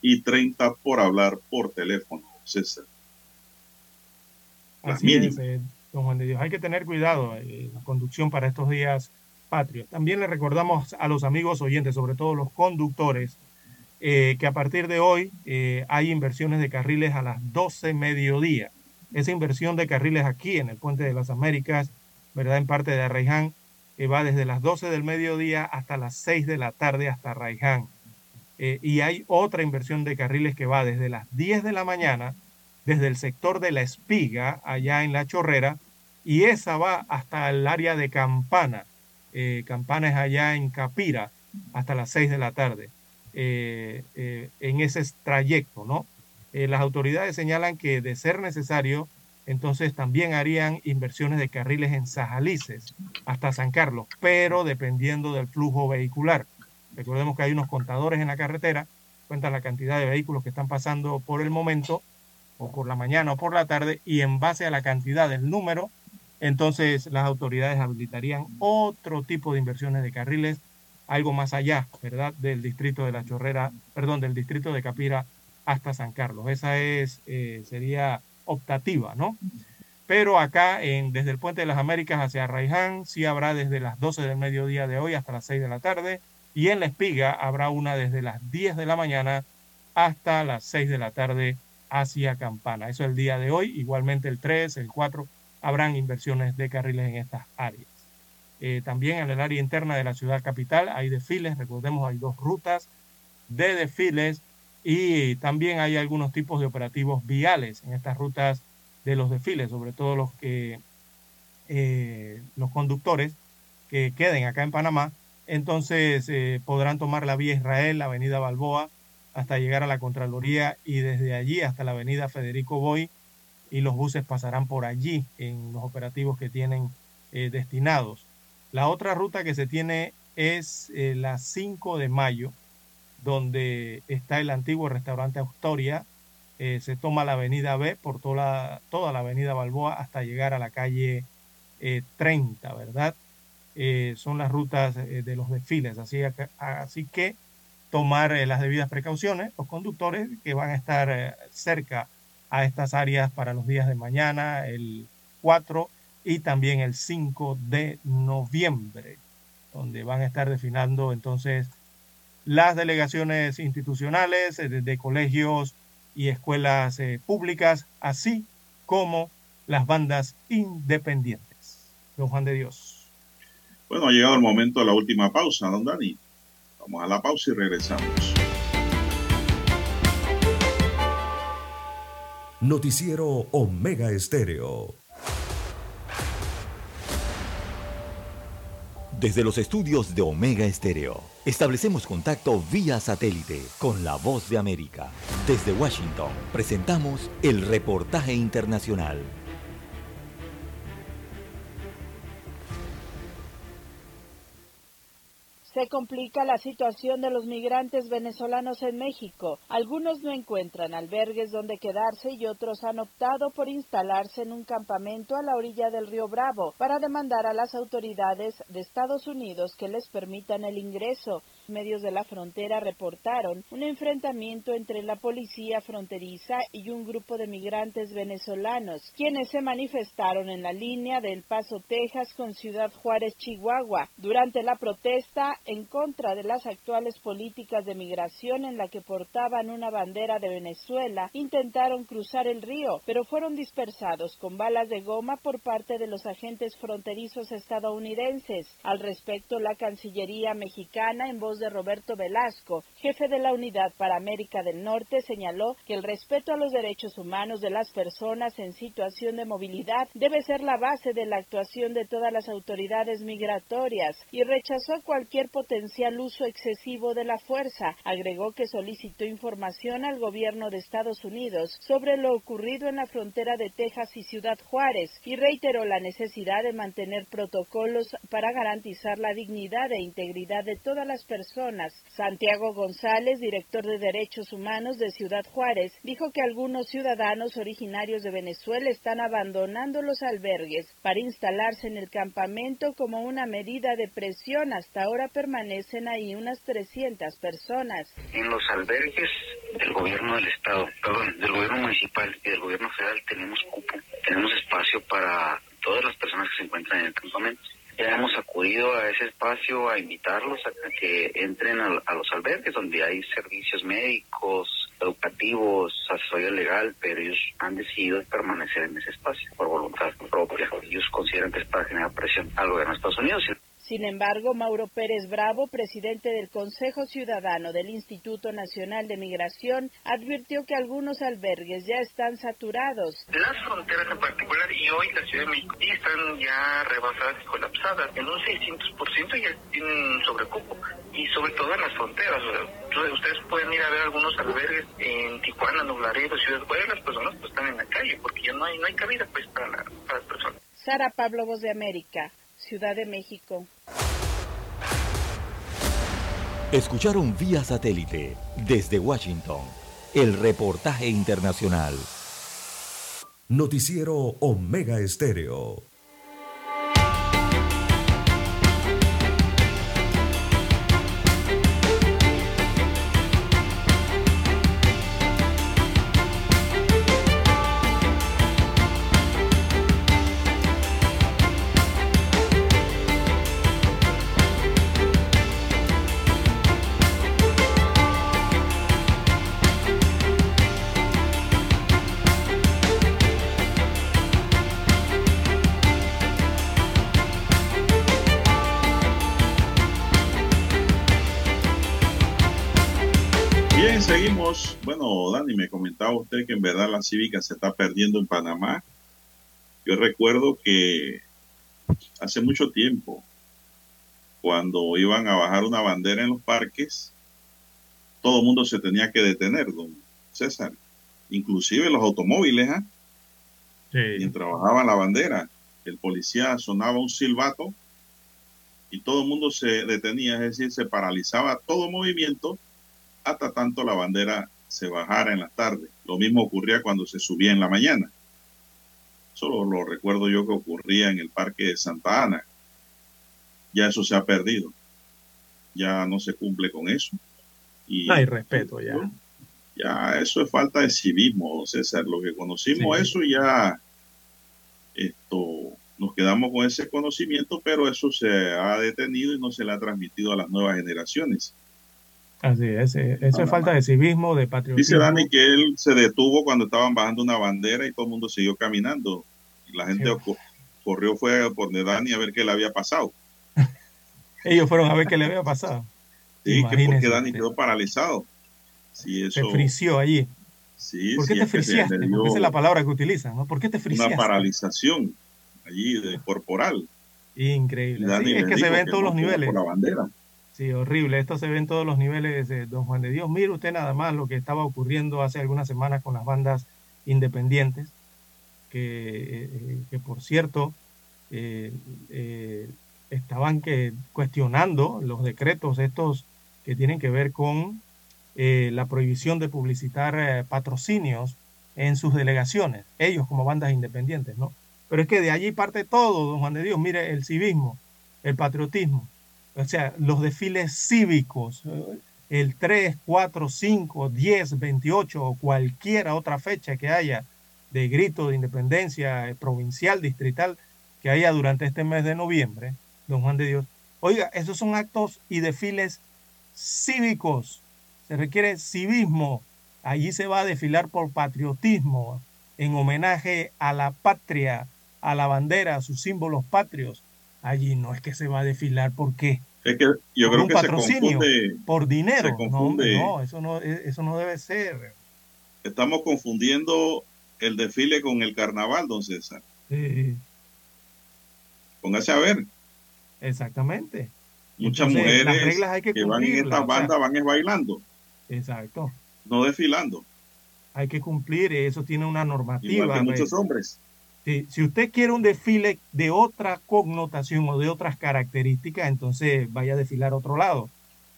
y 30 por hablar por teléfono. César. Las Así mínimas. es, eh, Juan de Dios. Hay que tener cuidado en la conducción para estos días patrios. También le recordamos a los amigos oyentes, sobre todo los conductores, eh, que a partir de hoy eh, hay inversiones de carriles a las 12 mediodía. Esa inversión de carriles aquí en el Puente de las Américas, ¿verdad? En parte de Arraiján, va desde las 12 del mediodía hasta las 6 de la tarde hasta Arraiján. Eh, y hay otra inversión de carriles que va desde las 10 de la mañana, desde el sector de la espiga, allá en la chorrera, y esa va hasta el área de Campana. Eh, Campana es allá en Capira, hasta las 6 de la tarde, eh, eh, en ese trayecto, ¿no? Las autoridades señalan que de ser necesario, entonces también harían inversiones de carriles en Sajalices hasta San Carlos, pero dependiendo del flujo vehicular. Recordemos que hay unos contadores en la carretera, cuentan la cantidad de vehículos que están pasando por el momento, o por la mañana o por la tarde, y en base a la cantidad del número, entonces las autoridades habilitarían otro tipo de inversiones de carriles, algo más allá, ¿verdad? Del distrito de la Chorrera, perdón, del distrito de Capira hasta San Carlos. Esa es, eh, sería optativa, ¿no? Pero acá, en, desde el Puente de las Américas hacia Raiján, sí habrá desde las 12 del mediodía de hoy hasta las 6 de la tarde. Y en La Espiga habrá una desde las 10 de la mañana hasta las 6 de la tarde hacia Campana. Eso es el día de hoy. Igualmente el 3, el 4, habrán inversiones de carriles en estas áreas. Eh, también en el área interna de la ciudad capital hay desfiles. Recordemos, hay dos rutas de desfiles y también hay algunos tipos de operativos viales en estas rutas de los desfiles, sobre todo los que eh, los conductores que queden acá en Panamá, entonces eh, podrán tomar la vía Israel, la avenida Balboa, hasta llegar a la Contraloría y desde allí hasta la avenida Federico Boy, y los buses pasarán por allí en los operativos que tienen eh, destinados. La otra ruta que se tiene es eh, la 5 de mayo, donde está el antiguo restaurante Astoria. Eh, se toma la avenida B por toda la, toda la avenida Balboa hasta llegar a la calle 30, ¿verdad? son las rutas de los desfiles, así, así que tomar las debidas precauciones, los conductores que van a estar cerca a estas áreas para los días de mañana, el 4 y también el 5 de noviembre, donde van a estar desfilando entonces las delegaciones institucionales eh, de, colegios y escuelas eh, públicas, así como las bandas independientes. Don Juan de Dios. Bueno, ha llegado el momento de la última pausa, don Dani. Vamos a la pausa y regresamos. Noticiero Omega Estéreo. Desde los estudios de Omega Estéreo, establecemos contacto vía satélite con la voz de América. Desde Washington, presentamos el reportaje internacional. Se complica la situación de los migrantes venezolanos en México. Algunos no encuentran albergues donde quedarse y otros han optado por instalarse en un campamento a la orilla del río Bravo para demandar a las autoridades de Estados Unidos que les permitan el ingreso. Medios de la frontera reportaron un enfrentamiento entre la policía fronteriza y un grupo de migrantes venezolanos, quienes se manifestaron en la línea del Paso, Texas con Ciudad Juárez, Chihuahua. Durante la protesta, en contra de las actuales políticas de migración en la que portaban una bandera de Venezuela, intentaron cruzar el río, pero fueron dispersados con balas de goma por parte de los agentes fronterizos estadounidenses. Al respecto, la Cancillería mexicana, en voz de Roberto Velasco, jefe de la Unidad para América del Norte, señaló que el respeto a los derechos humanos de las personas en situación de movilidad debe ser la base de la actuación de todas las autoridades migratorias y rechazó cualquier potencial uso excesivo de la fuerza. Agregó que solicitó información al gobierno de Estados Unidos sobre lo ocurrido en la frontera de Texas y Ciudad Juárez y reiteró la necesidad de mantener protocolos para garantizar la dignidad e integridad de todas las personas. Santiago González, director de Derechos Humanos de Ciudad Juárez, dijo que algunos ciudadanos originarios de Venezuela están abandonando los albergues para instalarse en el campamento como una medida de presión. Hasta ahora permanecen ahí unas 300 personas. En los albergues del gobierno del estado, perdón, del gobierno municipal y del gobierno federal tenemos cupo, tenemos espacio para todas las personas que se encuentran en el campamento. Ya hemos acudido a ese espacio a invitarlos a que entren a, los albergues donde hay servicios médicos, educativos, asesoría legal, pero ellos han decidido permanecer en ese espacio por voluntad propia. Ellos consideran que es para generar presión al gobierno de Estados Unidos. Sin embargo, Mauro Pérez Bravo, presidente del Consejo Ciudadano del Instituto Nacional de Migración, advirtió que algunos albergues ya están saturados. Las fronteras en particular y hoy la Ciudad de México están ya rebasadas y colapsadas. En un 600% ya tienen sobrecupo y sobre todo en las fronteras. Ustedes pueden ir a ver algunos albergues en Tijuana, Nublaredo, Ciudad Juárez, las personas pues, están en la calle porque ya no hay, no hay cabida pues para, la, para las personas. Sara Pablo, Voz de América. Ciudad de México. Escucharon vía satélite desde Washington el reportaje internacional. Noticiero Omega Estéreo. Bueno, Dani, me comentaba usted que en verdad la cívica se está perdiendo en Panamá. Yo recuerdo que hace mucho tiempo, cuando iban a bajar una bandera en los parques, todo el mundo se tenía que detener, don César. Inclusive los automóviles, ¿ah? mientras bajaba la bandera. El policía sonaba un silbato y todo el mundo se detenía, es decir, se paralizaba todo movimiento hasta tanto la bandera se bajara en la tarde. Lo mismo ocurría cuando se subía en la mañana. Solo lo recuerdo yo que ocurría en el Parque de Santa Ana. Ya eso se ha perdido. Ya no se cumple con eso. Y hay respeto ya. ya eso es falta de civismo, César. Lo que conocimos Sí. eso ya esto nos quedamos con ese conocimiento, pero eso se ha detenido y no se le ha transmitido a las nuevas generaciones. Así es, eh, eso es falta de civismo, de patriotismo. Dice Dani que él se detuvo cuando estaban bajando una bandera y todo el mundo siguió caminando. Y la gente co- corrió fue por donde Dani a ver qué le había pasado. [laughs] Ellos fueron a ver qué le había pasado. Sí, que porque Dani quedó paralizado. Sí, eso. Se frició allí. Sí, ¿Por qué sí, te friciaste? esa es la palabra que utilizan, ¿no? ¿Por qué te una friciaste? paralización allí de corporal. Increíble. Sí, es que se ve en todos no los niveles. por la bandera. Sí, horrible. Esto se ve en todos los niveles de Don Juan de Dios. Mire usted nada más lo que estaba ocurriendo hace algunas semanas con las bandas independientes, que, eh, que por cierto eh, eh, estaban que cuestionando los decretos estos que tienen que ver con eh, la prohibición de publicitar eh, patrocinios en sus delegaciones, ellos como bandas independientes, ¿no? Pero es que de allí parte todo, don Juan de Dios. Mire, el civismo, el patriotismo, o sea, los desfiles cívicos, el 3, 4, 5, 10, 28 o cualquier otra fecha que haya de grito de independencia eh, provincial, distrital, que haya durante este mes de noviembre, don Juan de Dios. Oiga, esos son actos y desfiles cívicos. Se requiere civismo. Allí se va a desfilar por patriotismo, en homenaje a la patria, a la bandera, a sus símbolos patrios. Allí no es que se va a desfilar por qué. Es que yo por creo un que se patrocinio, confunde. por dinero. se confunde. no, eso no, eh, eso no debe ser. Estamos confundiendo el desfile con el carnaval, don César. Sí, Póngase a ver. exactamente. Muchas Entonces, mujeres hay que van en estas o sea. bandas van es bailando, Exacto. no desfilando. Hay que cumplir, eso tiene una normativa. Igual que muchos ¿ve? hombres. Si, usted quiere un desfile de otra connotación o de otras características, entonces vaya a desfilar a otro lado.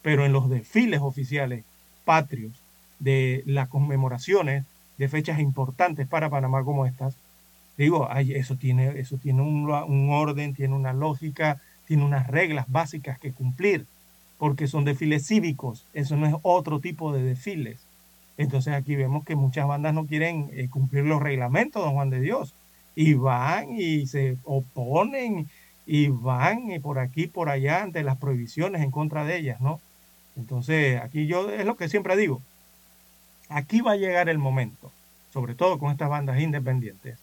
Pero en los desfiles oficiales patrios de las conmemoraciones de fechas importantes para Panamá como estas, digo, eso tiene, eso tiene un orden, tiene una lógica, tiene unas reglas básicas que cumplir, porque son desfiles cívicos, eso no es otro tipo de desfiles. Entonces aquí vemos que muchas bandas no quieren eh, cumplir los reglamentos, don Juan de Dios, y van y se oponen y van y por aquí, por allá, ante las prohibiciones en contra de ellas, ¿no? Entonces aquí yo es lo que siempre digo, aquí va a llegar el momento, sobre todo con estas bandas independientes,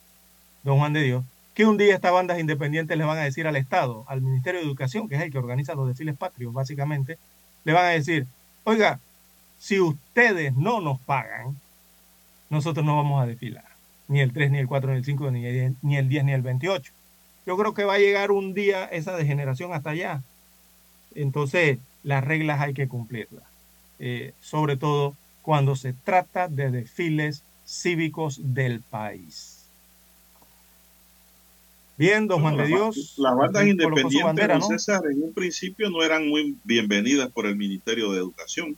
don Juan de Dios, que un día estas bandas independientes le van a decir al Estado, al Ministerio de Educación, que es el que organiza los desfiles patrios, básicamente, le van a decir, oiga, si ustedes no nos pagan, nosotros no vamos a desfilar. Ni el 3, ni el 4, ni el 5, ni el, ni el 10, ni el 28. Yo creo que va a llegar un día esa degeneración hasta allá. Entonces, las reglas hay que cumplirlas. Eh, sobre todo cuando se trata de desfiles cívicos del país. Bien, don Juan de Dios. Las bandas independientes, bandera, don ¿no? César, en un principio no eran muy bienvenidas por el Ministerio de Educación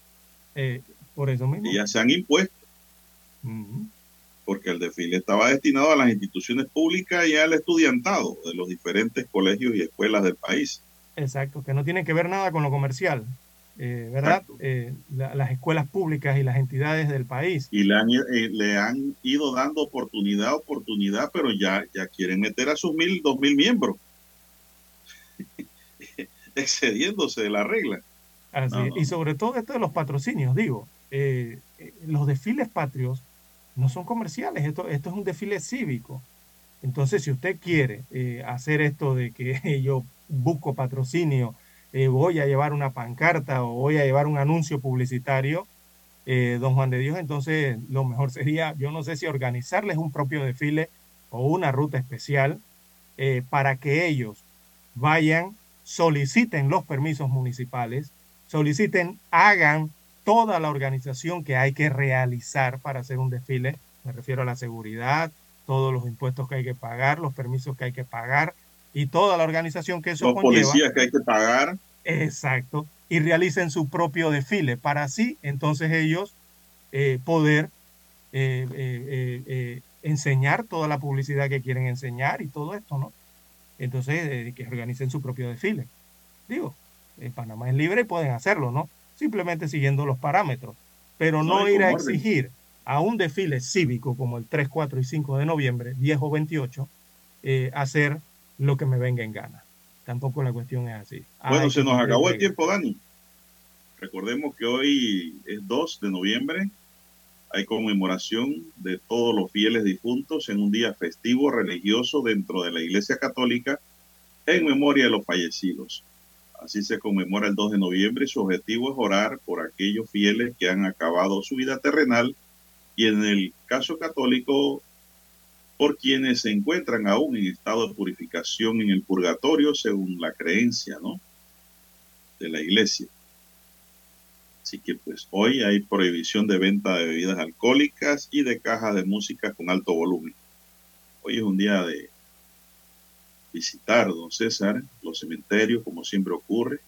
Eh, por eso mismo. y ya se han impuesto. Porque el desfile estaba destinado a las instituciones públicas y al estudiantado de los diferentes colegios y escuelas del país. Exacto, que no tiene que ver nada con lo comercial, eh, ¿verdad? Eh, la- las escuelas públicas y las entidades del país. Y le han, eh, le han ido dando oportunidad, oportunidad, pero ya, ya quieren meter a sus mil, dos mil miembros, [laughs] excediéndose de la regla. Así, No, no, Y sobre todo esto de los patrocinios, digo, eh, los desfiles patrios no son comerciales, esto, esto es un desfile cívico. Entonces, si usted quiere eh, hacer esto de que [laughs] yo busco patrocinio, eh, voy a llevar una pancarta o voy a llevar un anuncio publicitario, eh, don Juan de Dios, entonces lo mejor [laughs] sería, yo no sé si organizarles un propio desfile o una ruta especial para que ellos vayan, soliciten los permisos municipales, soliciten, hagan toda la organización que hay que realizar para hacer un desfile. Me refiero a la seguridad, todos los impuestos que hay que pagar, los permisos que hay que pagar y toda la organización que eso Los conlleva. policías que hay que pagar. Exacto. Y realicen su propio desfile para así entonces ellos eh, poder eh, eh, eh, enseñar toda la publicidad que quieren enseñar y todo esto, ¿no? Entonces, que organicen su propio desfile. Digo, Panamá es libre y pueden hacerlo, ¿no? Simplemente siguiendo los parámetros. Pero no, ir a exigir a un desfile cívico como el 3, 4 y 5 de noviembre, 10 o 28, eh, hacer lo que me venga en gana. Tampoco la cuestión es así. Bueno, Hay se nos acabó el tiempo, Dani. Recordemos que hoy es 2 de noviembre. Hay conmemoración de todos los fieles difuntos en un día festivo religioso dentro de la Iglesia Católica en memoria de los fallecidos. Así se conmemora el 2 de noviembre y su objetivo es orar por aquellos fieles que han acabado su vida terrenal y en el caso católico por quienes se encuentran aún en estado de purificación en el purgatorio según la creencia, ¿no? de la iglesia. Así que pues hoy hay prohibición de venta de bebidas alcohólicas y de cajas de música con alto volumen. Hoy es un día de visitar, don César, los cementerios, como siempre ocurre.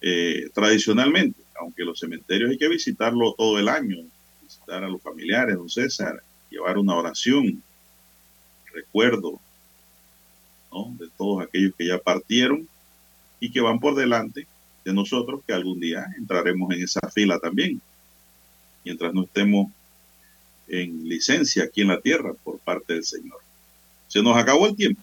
Eh, tradicionalmente, aunque los cementerios hay que visitarlo todo el año, visitar a los familiares, don César, llevar una oración, recuerdo, de todos aquellos que ya partieron y que van por delante de nosotros que algún día entraremos en esa fila también, mientras no estemos en licencia aquí en la tierra por parte del Señor. Se nos acabó el tiempo.